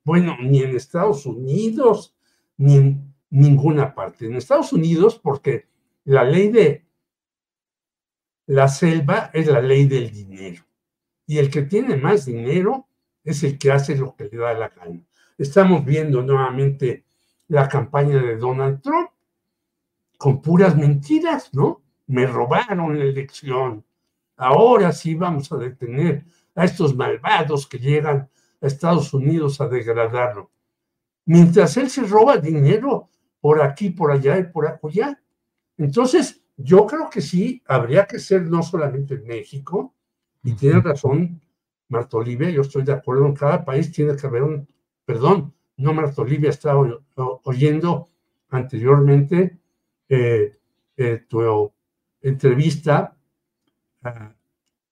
Bueno, ni en Estados Unidos, ni en ninguna parte. En Estados Unidos, porque la ley de la selva es la ley del dinero. Y el que tiene más dinero es el que hace lo que le da la gana. Estamos viendo nuevamente la campaña de Donald Trump con puras mentiras, ¿no? Me robaron la elección. Ahora sí vamos a detener a estos malvados que llegan a Estados Unidos a degradarlo. Mientras él se roba dinero por aquí, por allá y por allá. Entonces, yo creo que sí, habría que ser no solamente en México, y tiene razón Marta Olivia, yo estoy de acuerdo, en cada país tiene que haber un, perdón, no Marta Olivia, estaba oyendo anteriormente eh, eh, tu entrevista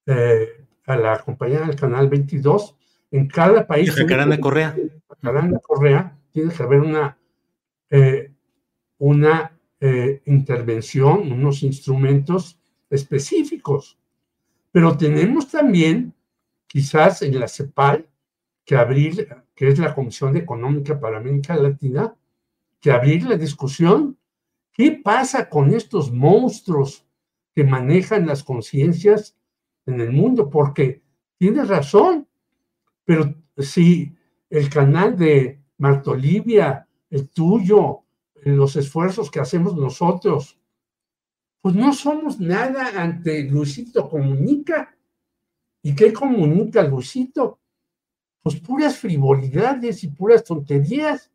eh, a, la compañía del canal 22, en cada país... Jacaranda Correa. Jacaranda Correa, tiene que haber una, una intervención, unos instrumentos específicos. Pero tenemos también quizás en la CEPAL, que abrir, que es la Comisión Económica para América Latina, que abrir la discusión. ¿Qué pasa con estos monstruos que manejan las conciencias en el mundo? Porque tienes razón, pero si el canal de Marta Olivia, el tuyo, los esfuerzos que hacemos nosotros, pues no somos nada ante Luisito Comunica. ¿Y qué comunica Luisito? Pues puras frivolidades y puras tonterías.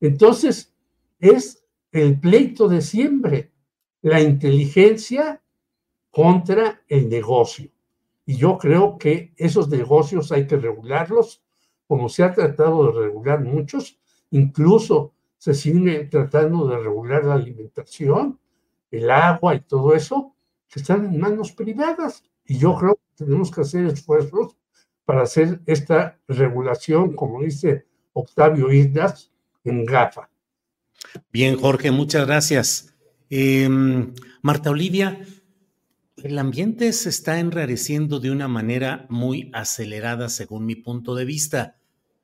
Entonces, es el pleito de siempre, la inteligencia contra el negocio. Y yo creo que esos negocios hay que regularlos, como se ha tratado de regular muchos, incluso se sigue tratando de regular la alimentación, el agua y todo eso, que están en manos privadas. Y yo creo que tenemos que hacer esfuerzos para hacer esta regulación, como dice Octavio Islas, en GAFA. Bien, Jorge, muchas gracias. Em, Marta Olivia, el ambiente se está enrareciendo de una manera muy acelerada, según mi punto de vista.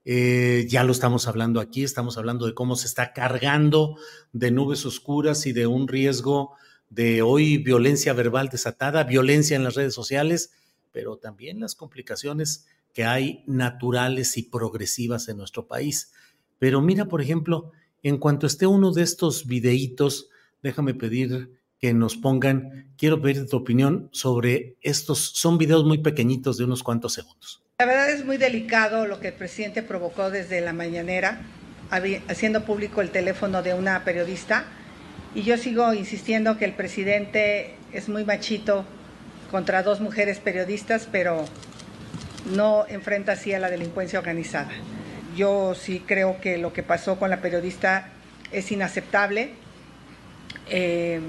Eh, ya lo estamos hablando aquí, estamos hablando de cómo se está cargando de nubes oscuras y de un riesgo de hoy violencia verbal desatada, violencia en las redes sociales, pero también las complicaciones que hay naturales y progresivas en nuestro país. Pero mira, por ejemplo, en cuanto esté uno de estos videitos, déjame pedir que nos pongan, quiero pedir tu opinión sobre estos, son videos muy pequeñitos de unos cuantos segundos. La verdad es muy delicado lo que el presidente provocó desde la mañanera, haciendo público el teléfono de una periodista. Y yo sigo insistiendo que el presidente es muy machito contra dos mujeres periodistas, pero no enfrenta así a la delincuencia organizada. Yo sí creo que lo que pasó con la periodista es inaceptable. Eh,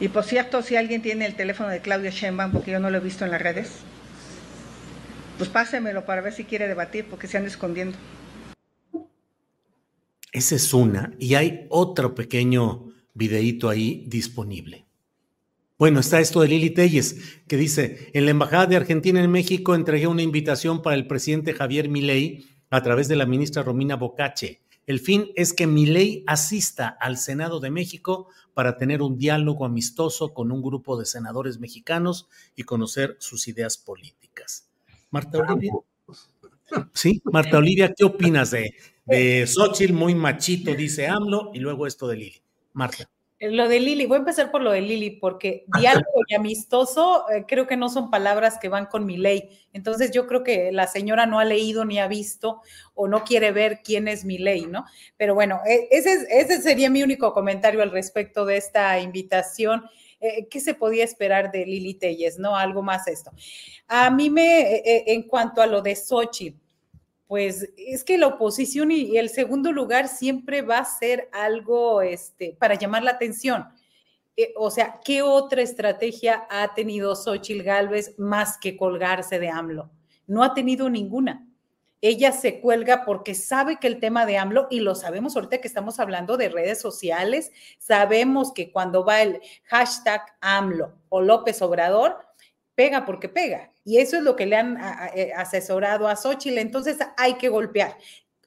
y por cierto, si alguien tiene el teléfono de Claudia Sheinbaum, porque yo no lo he visto en las redes, pues pásemelo para ver si quiere debatir, porque se anda escondiendo. Esa es una. Y hay otro pequeño videíto ahí disponible. Bueno, está esto de Lili Telles, que dice, en la Embajada de Argentina en México entregué una invitación para el presidente Javier Milei a través de la ministra Romina Bocache. El fin es que Milei asista al Senado de México para tener un diálogo amistoso con un grupo de senadores mexicanos y conocer sus ideas políticas. Marta Olivia. Sí, Marta Olivia, ¿qué opinas de, de Xochitl, muy machito, dice AMLO, y luego esto de Lili? Marta. Lo de Lili, voy a empezar por lo de Lili, porque diálogo y amistoso eh, creo que no son palabras que van con mi ley. Entonces yo creo que la señora no ha leído ni ha visto o no quiere ver quién es mi ley, ¿no? Pero bueno, e, ese, sería mi único comentario al respecto de esta invitación. Eh, ¿Qué se podía esperar de Lili Telles, no? Algo más esto. A mí me, eh, en cuanto a lo de Sochi, pues es que la oposición y, el segundo lugar siempre va a ser algo este, para llamar la atención. Eh, o sea, ¿qué otra estrategia ha tenido Xochitl Gálvez más que colgarse de AMLO? No ha tenido ninguna. Ella se cuelga porque sabe que el tema de AMLO, y lo sabemos ahorita que estamos hablando de redes sociales, sabemos que cuando va el hashtag AMLO o López Obrador, pega porque pega. Y eso es lo que le han eh, asesorado a Xochitl. Entonces hay que golpear.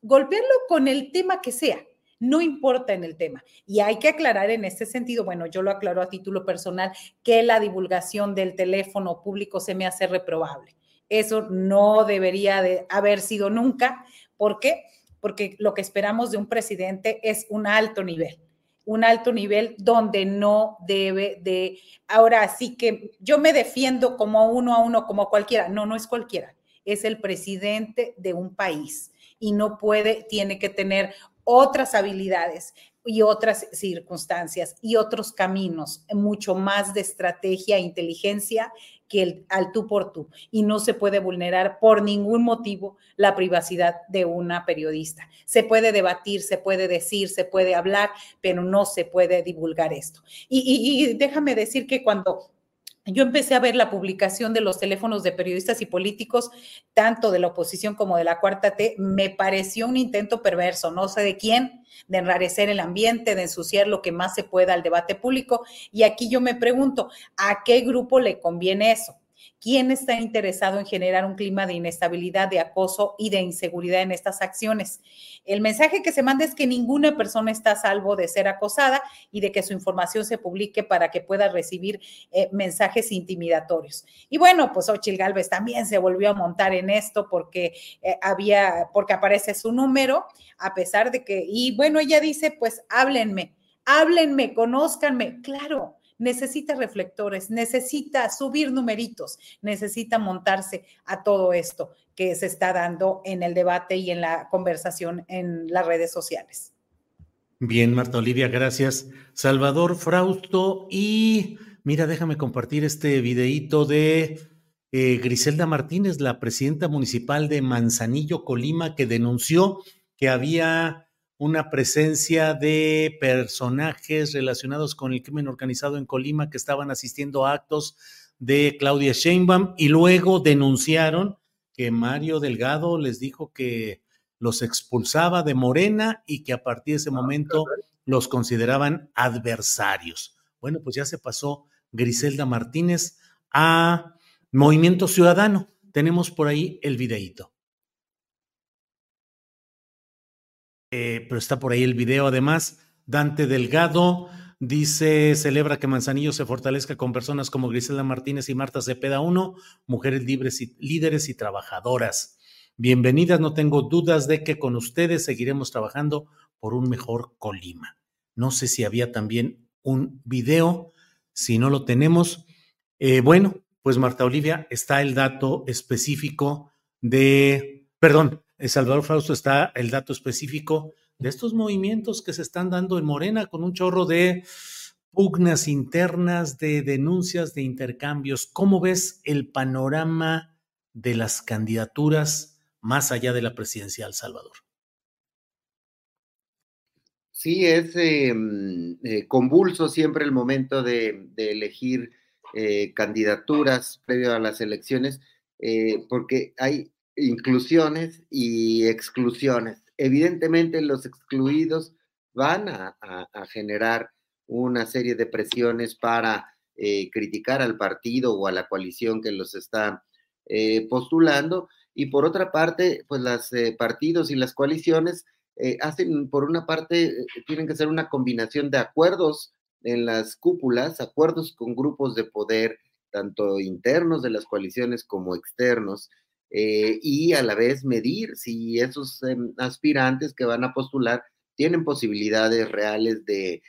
Golpearlo con el tema que sea, no importa en el tema. Y hay que aclarar en este sentido, bueno, yo lo aclaro a título personal, que la divulgación del teléfono público se me hace reprobable. Eso no debería de haber sido nunca. ¿Por qué? Porque lo que esperamos de un presidente es un alto nivel un alto nivel donde no debe de, ahora sí que yo me defiendo como uno a uno, como cualquiera, no, no es cualquiera, es el presidente de un país y no puede, tiene que tener otras habilidades y otras circunstancias y otros caminos, mucho más de estrategia e inteligencia que el, al tú por tú. Y no se puede vulnerar por ningún motivo la privacidad de una periodista. Se puede debatir, se puede decir, se puede hablar, pero no se puede divulgar esto. y, y déjame decir que cuando yo empecé a ver la publicación de los teléfonos de periodistas y políticos, tanto de la oposición como de la cuarta T, me pareció un intento perverso, no sé de quién, de enrarecer el ambiente, de ensuciar lo que más se pueda al debate público. Y aquí yo me pregunto, ¿a qué grupo le conviene eso? ¿Quién está interesado en generar un clima de inestabilidad, de acoso y de inseguridad en estas acciones? El mensaje que se manda es que ninguna persona está a salvo de ser acosada y de que su información se publique para que pueda recibir eh, mensajes intimidatorios. Y bueno, pues Ochil Galvez también se volvió a montar en esto porque eh, había, porque aparece su número, a pesar de que, y bueno, ella dice, pues háblenme, háblenme, conózcanme. Claro, necesita reflectores, necesita subir numeritos, necesita montarse a todo esto que se está dando en el debate y en la conversación en las redes sociales. Bien, Marta Olivia, gracias. Salvador Frausto y mira, déjame compartir este videíto de eh, Griselda Martínez, la presidenta municipal de Manzanillo, Colima, que denunció que había una presencia de personajes relacionados con el crimen organizado en Colima que estaban asistiendo a actos de Claudia Sheinbaum y luego denunciaron que Mario Delgado les dijo que los expulsaba de Morena y que a partir de ese momento los consideraban adversarios. Bueno, pues ya se pasó Griselda Martínez a Movimiento Ciudadano. Tenemos por ahí el videíto. Eh, pero está por ahí el video además. Dante Delgado dice, celebra que Manzanillo se fortalezca con personas como Griselda Martínez y Marta Cepeda 1, mujeres libres y líderes y trabajadoras. Bienvenidas, no tengo dudas de que con ustedes seguiremos trabajando por un mejor Colima. No sé si había también un video, si no lo tenemos. Eh, bueno, pues Marta Olivia, está el dato específico de, perdón, Salvador Fausto está el dato específico de estos movimientos que se están dando en Morena con un chorro de pugnas internas, de denuncias, de intercambios. ¿Cómo ves el panorama de las candidaturas más allá de la presidencial, Salvador? Sí, es em, eh, convulso siempre el momento de, elegir eh, candidaturas previo a las elecciones, eh, porque hay inclusiones y exclusiones. Evidentemente los excluidos van a, generar una serie de presiones para eh, criticar al partido o a la coalición que los está eh, postulando. Y por otra parte, pues los eh, partidos y las coaliciones hacen, por una parte, tienen que ser una combinación de acuerdos en las cúpulas, acuerdos con grupos de poder, tanto internos de las coaliciones como externos, eh, y a la vez medir si esos em, aspirantes que van a postular tienen posibilidades reales de,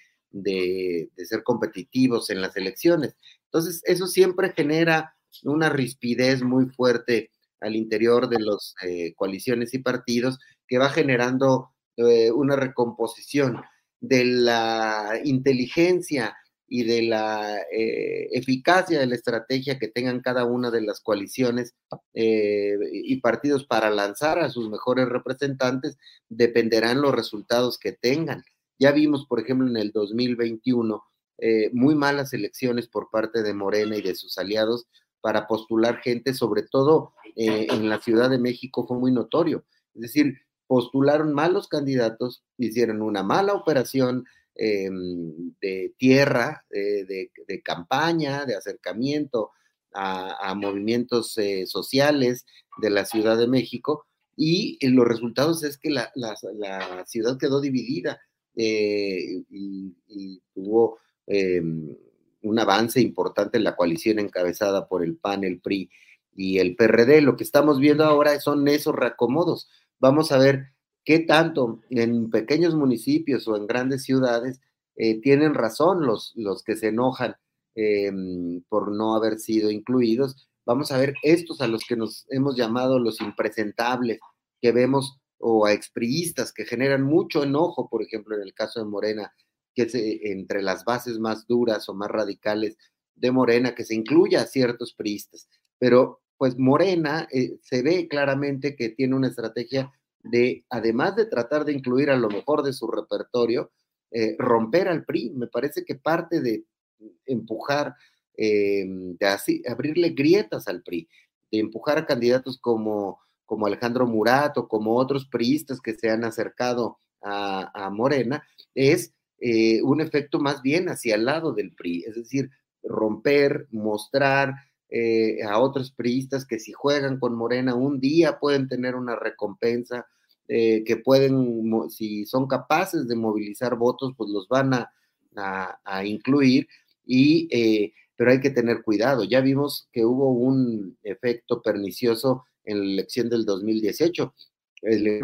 ser competitivos en las elecciones. Entonces, eso siempre genera una rispidez muy fuerte al interior de las eh, coaliciones y partidos que va generando eh, una recomposición de la inteligencia y de la eh, eficacia de la estrategia que tengan cada una de las coaliciones eh, y partidos para lanzar a sus mejores representantes, dependerán los resultados que tengan. Ya vimos, por ejemplo, en el 2021, eh, muy malas elecciones por parte de Morena y de sus aliados para postular gente, sobre todo en la Ciudad de México fue muy notorio. Es decir, postularon malos candidatos, hicieron una mala operación, Em, de tierra, de, campaña, de acercamiento a, movimientos eh, sociales de la Ciudad de México y los resultados es que la, ciudad quedó dividida eh, y, tuvo em, un avance importante en la coalición encabezada por el PAN, el PRI y el PRD. Lo que estamos viendo ahora son esos reacomodos. Vamos a ver qué tanto en pequeños municipios o en grandes ciudades eh, tienen razón los, los que se enojan em, por no haber sido incluidos. Vamos a ver estos a los que nos hemos llamado los impresentables, que vemos, o a expriistas que generan mucho enojo, por ejemplo, en el caso de Morena, que es entre las bases más duras o más radicales de Morena, que se incluya a ciertos priistas. Pero pues Morena eh, se ve claramente que tiene una estrategia de, además de tratar de incluir a lo mejor de su repertorio, eh, romper al PRI. Me parece que parte de empujar, eh, de así, abrirle grietas al PRI, de empujar a candidatos como, como Alejandro Murat o como otros priistas que se han acercado a, Morena, es eh, un efecto más bien hacia el lado del PRI, es decir, romper, mostrar a otros priistas que si juegan con Morena un día pueden tener una recompensa, eh, que pueden, si son capaces de movilizar votos, pues los van a, incluir, y, eh, pero hay que tener cuidado. Ya vimos que hubo un efecto pernicioso en la elección del 2018. El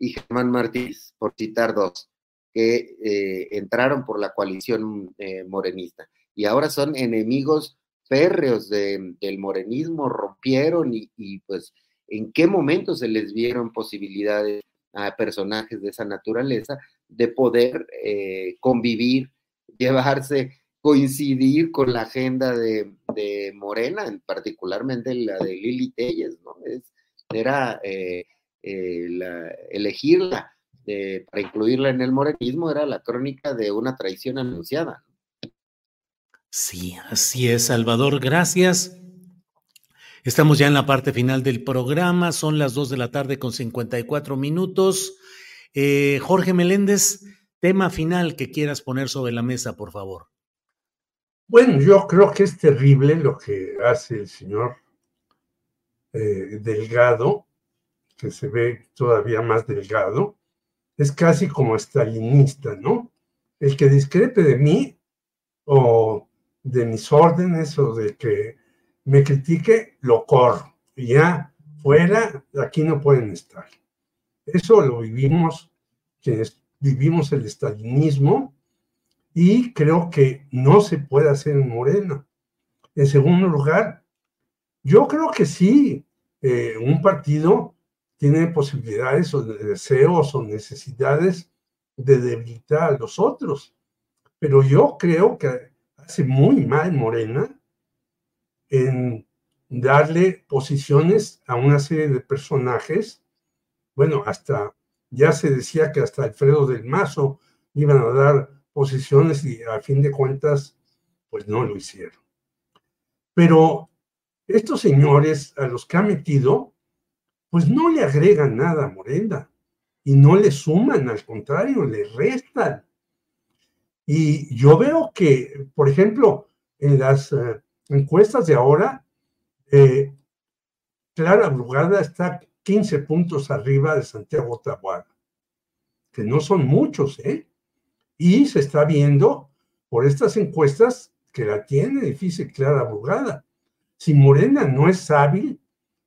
y Germán Martínez, por citar dos, que eh, entraron por la coalición morenista y ahora son enemigos férreos del morenismo, rompieron y, pues en qué momento se les vieron posibilidades a personajes de esa naturaleza de poder eh, convivir, llevarse, coincidir con la agenda de, Morena, particularmente la de Lili Telles, ¿no? era eh, eh, elegirla para incluirla en el morenismo, era la crónica de una traición anunciada. Sí, así es, Salvador, gracias. Estamos ya en la parte final del programa, son las 2 de la tarde con 54 minutos. Eh, Jorge Meléndez, tema final que quieras poner sobre la mesa, por favor. Bueno, yo creo que es terrible lo que hace el señor eh, Delgado, que se ve todavía más delgado. Es casi como estalinista, ¿no? el que discrepe de mí o de mis órdenes o de que me critique, lo corro. Ya fuera, aquí no pueden estar. Eso lo vivimos quienes vivimos el estalinismo y creo que no se puede hacer en Morena. En segundo lugar, yo creo que sí, eh, un partido tiene posibilidades o deseos o necesidades de debilitar a los otros. Pero yo creo que hace muy mal Morena en darle posiciones a una serie de personajes. Bueno, hasta ya se decía que hasta Alfredo del Mazo iban a dar posiciones y a fin de cuentas, pues no lo hicieron. Pero estos señores a los que ha metido, pues no le agregan nada a Morena y no le suman, al contrario, le restan. Y yo veo que, por ejemplo, en las eh, encuestas de ahora, eh, Clara Brugada está 15 puntos arriba de Santiago Tabuada, que no son muchos, ¿eh? Y se está viendo por estas encuestas que la tiene difícil Clara Brugada. Si Morena no es hábil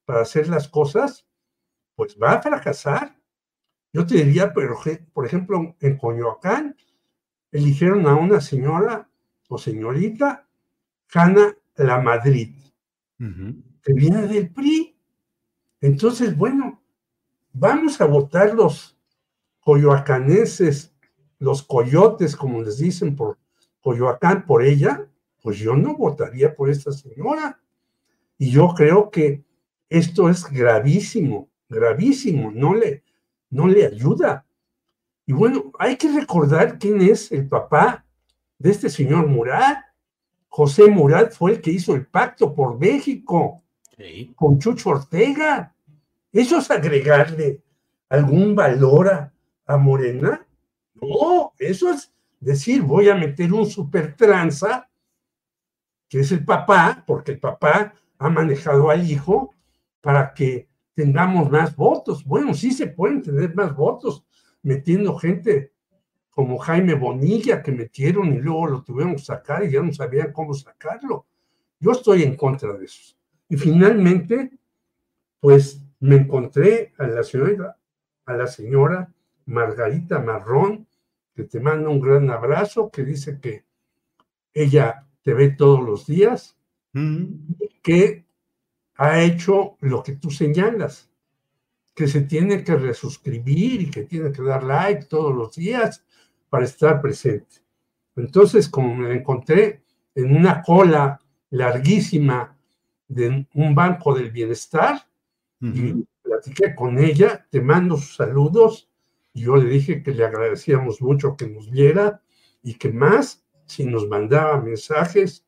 para hacer las cosas, pues va a fracasar. Yo te diría, pero, por ejemplo, en Coyoacán eligieron a una señora o señorita, Hanna La Madrid, que viene del PRI. Entonces, bueno, vamos a votar los coyoacaneses, los coyotes, como les dicen por Coyoacán, por ella, pues yo no votaría por esta señora. Y yo creo que esto es gravísimo, gravísimo, no le, no le ayuda. Y bueno, hay que recordar quién es el papá de este señor Murat. José Murat fue el que hizo el pacto por México con Chucho Ortega. ¿Eso es agregarle algún valor a, a, Morena? No, eso es decir, voy a meter un super tranza, que es el papá, porque el papá ha manejado al hijo para que tengamos más votos. Bueno, sí se pueden tener más votos metiendo gente como Jaime Bonilla que metieron y luego lo tuvieron que sacar y ya no sabían cómo sacarlo. Yo estoy en contra de eso. Y finalmente, pues me encontré a la señora, a la señora Margarita Marrón, que te manda un gran abrazo, que dice que ella te ve todos los días, mm. que ha hecho lo que tú señalas, que se tiene que resuscribir y que tiene que dar like todos los días para estar presente. Entonces, como me encontré en una cola larguísima de un banco del bienestar y platiqué con ella, te mando sus saludos, y yo le dije que le agradecíamos mucho que nos viera y que más si nos mandaba mensajes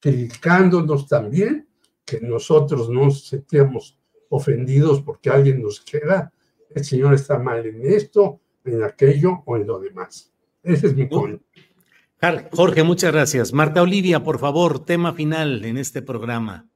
criticándonos también que nosotros no nos sentíamos ofendidos porque alguien nos queda, el Señor está mal en esto, en aquello o en lo demás. Ese es mi punto. Jorge, muchas gracias. Marta Olivia, por favor, tema final en este programa.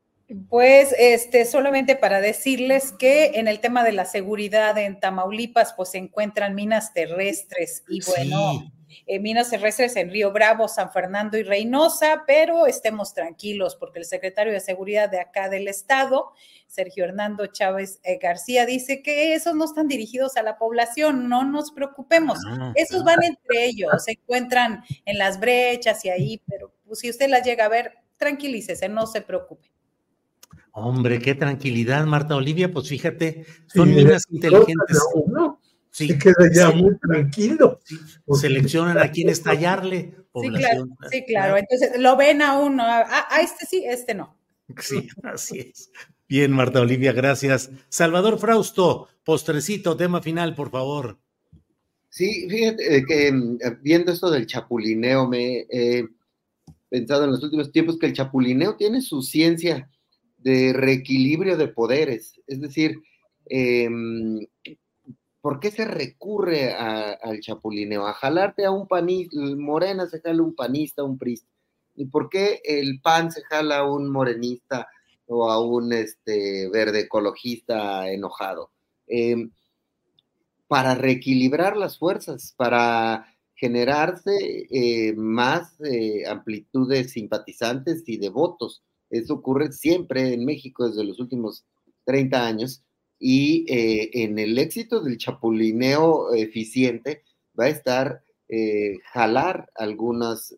Pues este, solamente para decirles que en el tema de la seguridad en Tamaulipas, pues se encuentran minas terrestres y bueno, eh, minas terrestres en Río Bravo, San Fernando y Reynosa, pero estemos tranquilos porque el secretario de Seguridad de acá del estado, Sergio Hernando Chávez eh, García, dice que esos no están dirigidos a la población, no nos preocupemos, ah, esos van entre ellos, se encuentran en las brechas y ahí, pero pues, si usted las llega a ver, tranquilícese, no se preocupe. Hombre, qué tranquilidad, Marta Olivia. Pues fíjate, son minas inteligentes. Sí, se queda ya muy tranquilo. Seleccionan a quién estallarle. Sí claro, sí, claro. Entonces lo ven a uno. A, este sí, este no. Sí, así es. Bien, Marta Olivia, gracias. Salvador Frausto, postrecito, tema final, por favor. Sí, fíjate eh, que mm, viendo esto del chapulineo, me he pensado en los últimos tiempos que el chapulineo tiene su ciencia de reequilibrio de poderes. Es decir, em, ¿por qué se recurre al chapulineo? A jalarte a un panista, Morena se jala un panista, un prista. ¿Y por qué el PAN se jala a un morenista o a un este, verde ecologista enojado? Em, para reequilibrar las fuerzas, para generarse eh, más eh, amplitud de simpatizantes y de votos. Eso ocurre siempre en México desde los últimos 30 años y eh, en el éxito del chapulineo eficiente va a estar jalar algunos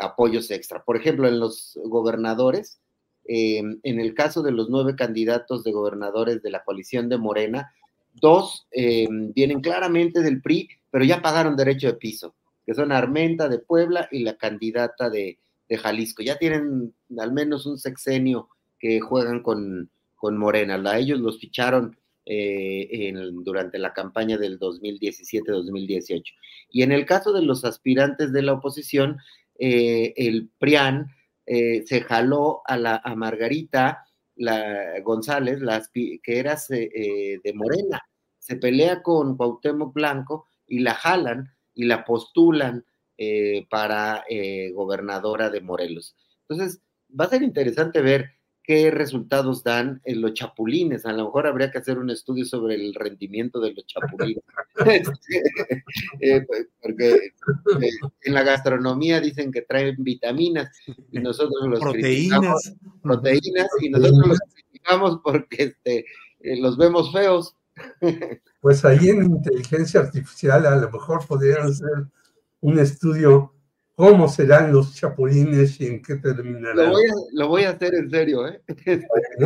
apoyos extra. Por ejemplo, en los gobernadores, en el caso de los nueve candidatos de gobernadores de la coalición de Morena, dos vienen claramente del PRI, pero ya pagaron derecho de piso, que son Armenta de Puebla y la candidata de, Jalisco. Ya tienen al menos un sexenio que juegan con, con Morena. A ellos los ficharon eh, durante la campaña del 2017-2018. Y en el caso de los aspirantes de la oposición, eh, el PRIAN eh, se jaló a, la, a Margarita la, González, la, que era de Morena. Se pelea con Cuauhtémoc Blanco y la jalan y la postulan eh, para eh, gobernadora de Morelos. Entonces, va a ser interesante ver qué resultados dan en los chapulines. A lo mejor habría que hacer un estudio sobre el rendimiento de los chapulines. Este, eh, porque en la gastronomía dicen que traen vitaminas y nosotros los proteínas, proteínas y nosotros los criticamos porque este, los vemos feos. pues ahí en inteligencia artificial a lo mejor podrían hacer un estudio cómo serán los chapulines y en qué terminarán. Lo voy a, hacer en serio, ¿eh?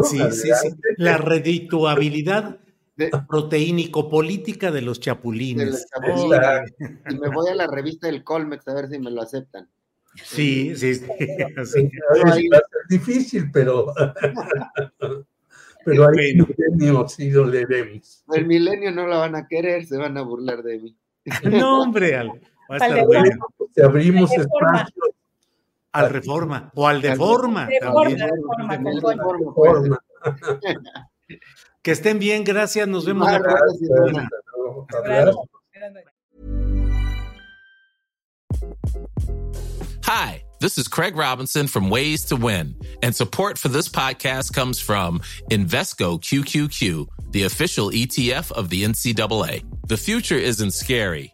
sí, sí, sí. La redituabilidad proteínico-política de los chapulines. Y me voy a la revista del Colmex a ver si me lo aceptan. Sí, sí, sí. Va a ser difícil, pero pero hay bueno. milenio sí lo leeremos. El milenio no lo van a querer, se van a burlar de mí. No, hombre, al, va a estar bueno. Te abrimos espacio. Al reforma, o al de forma. que estén bien, gracias, nos vemos la próxima semana. Hi. This is Craig Robinson from Ways to Win, and support for this podcast comes from Invesco QQQ, the official ETF of the NCAA. The future isn't scary.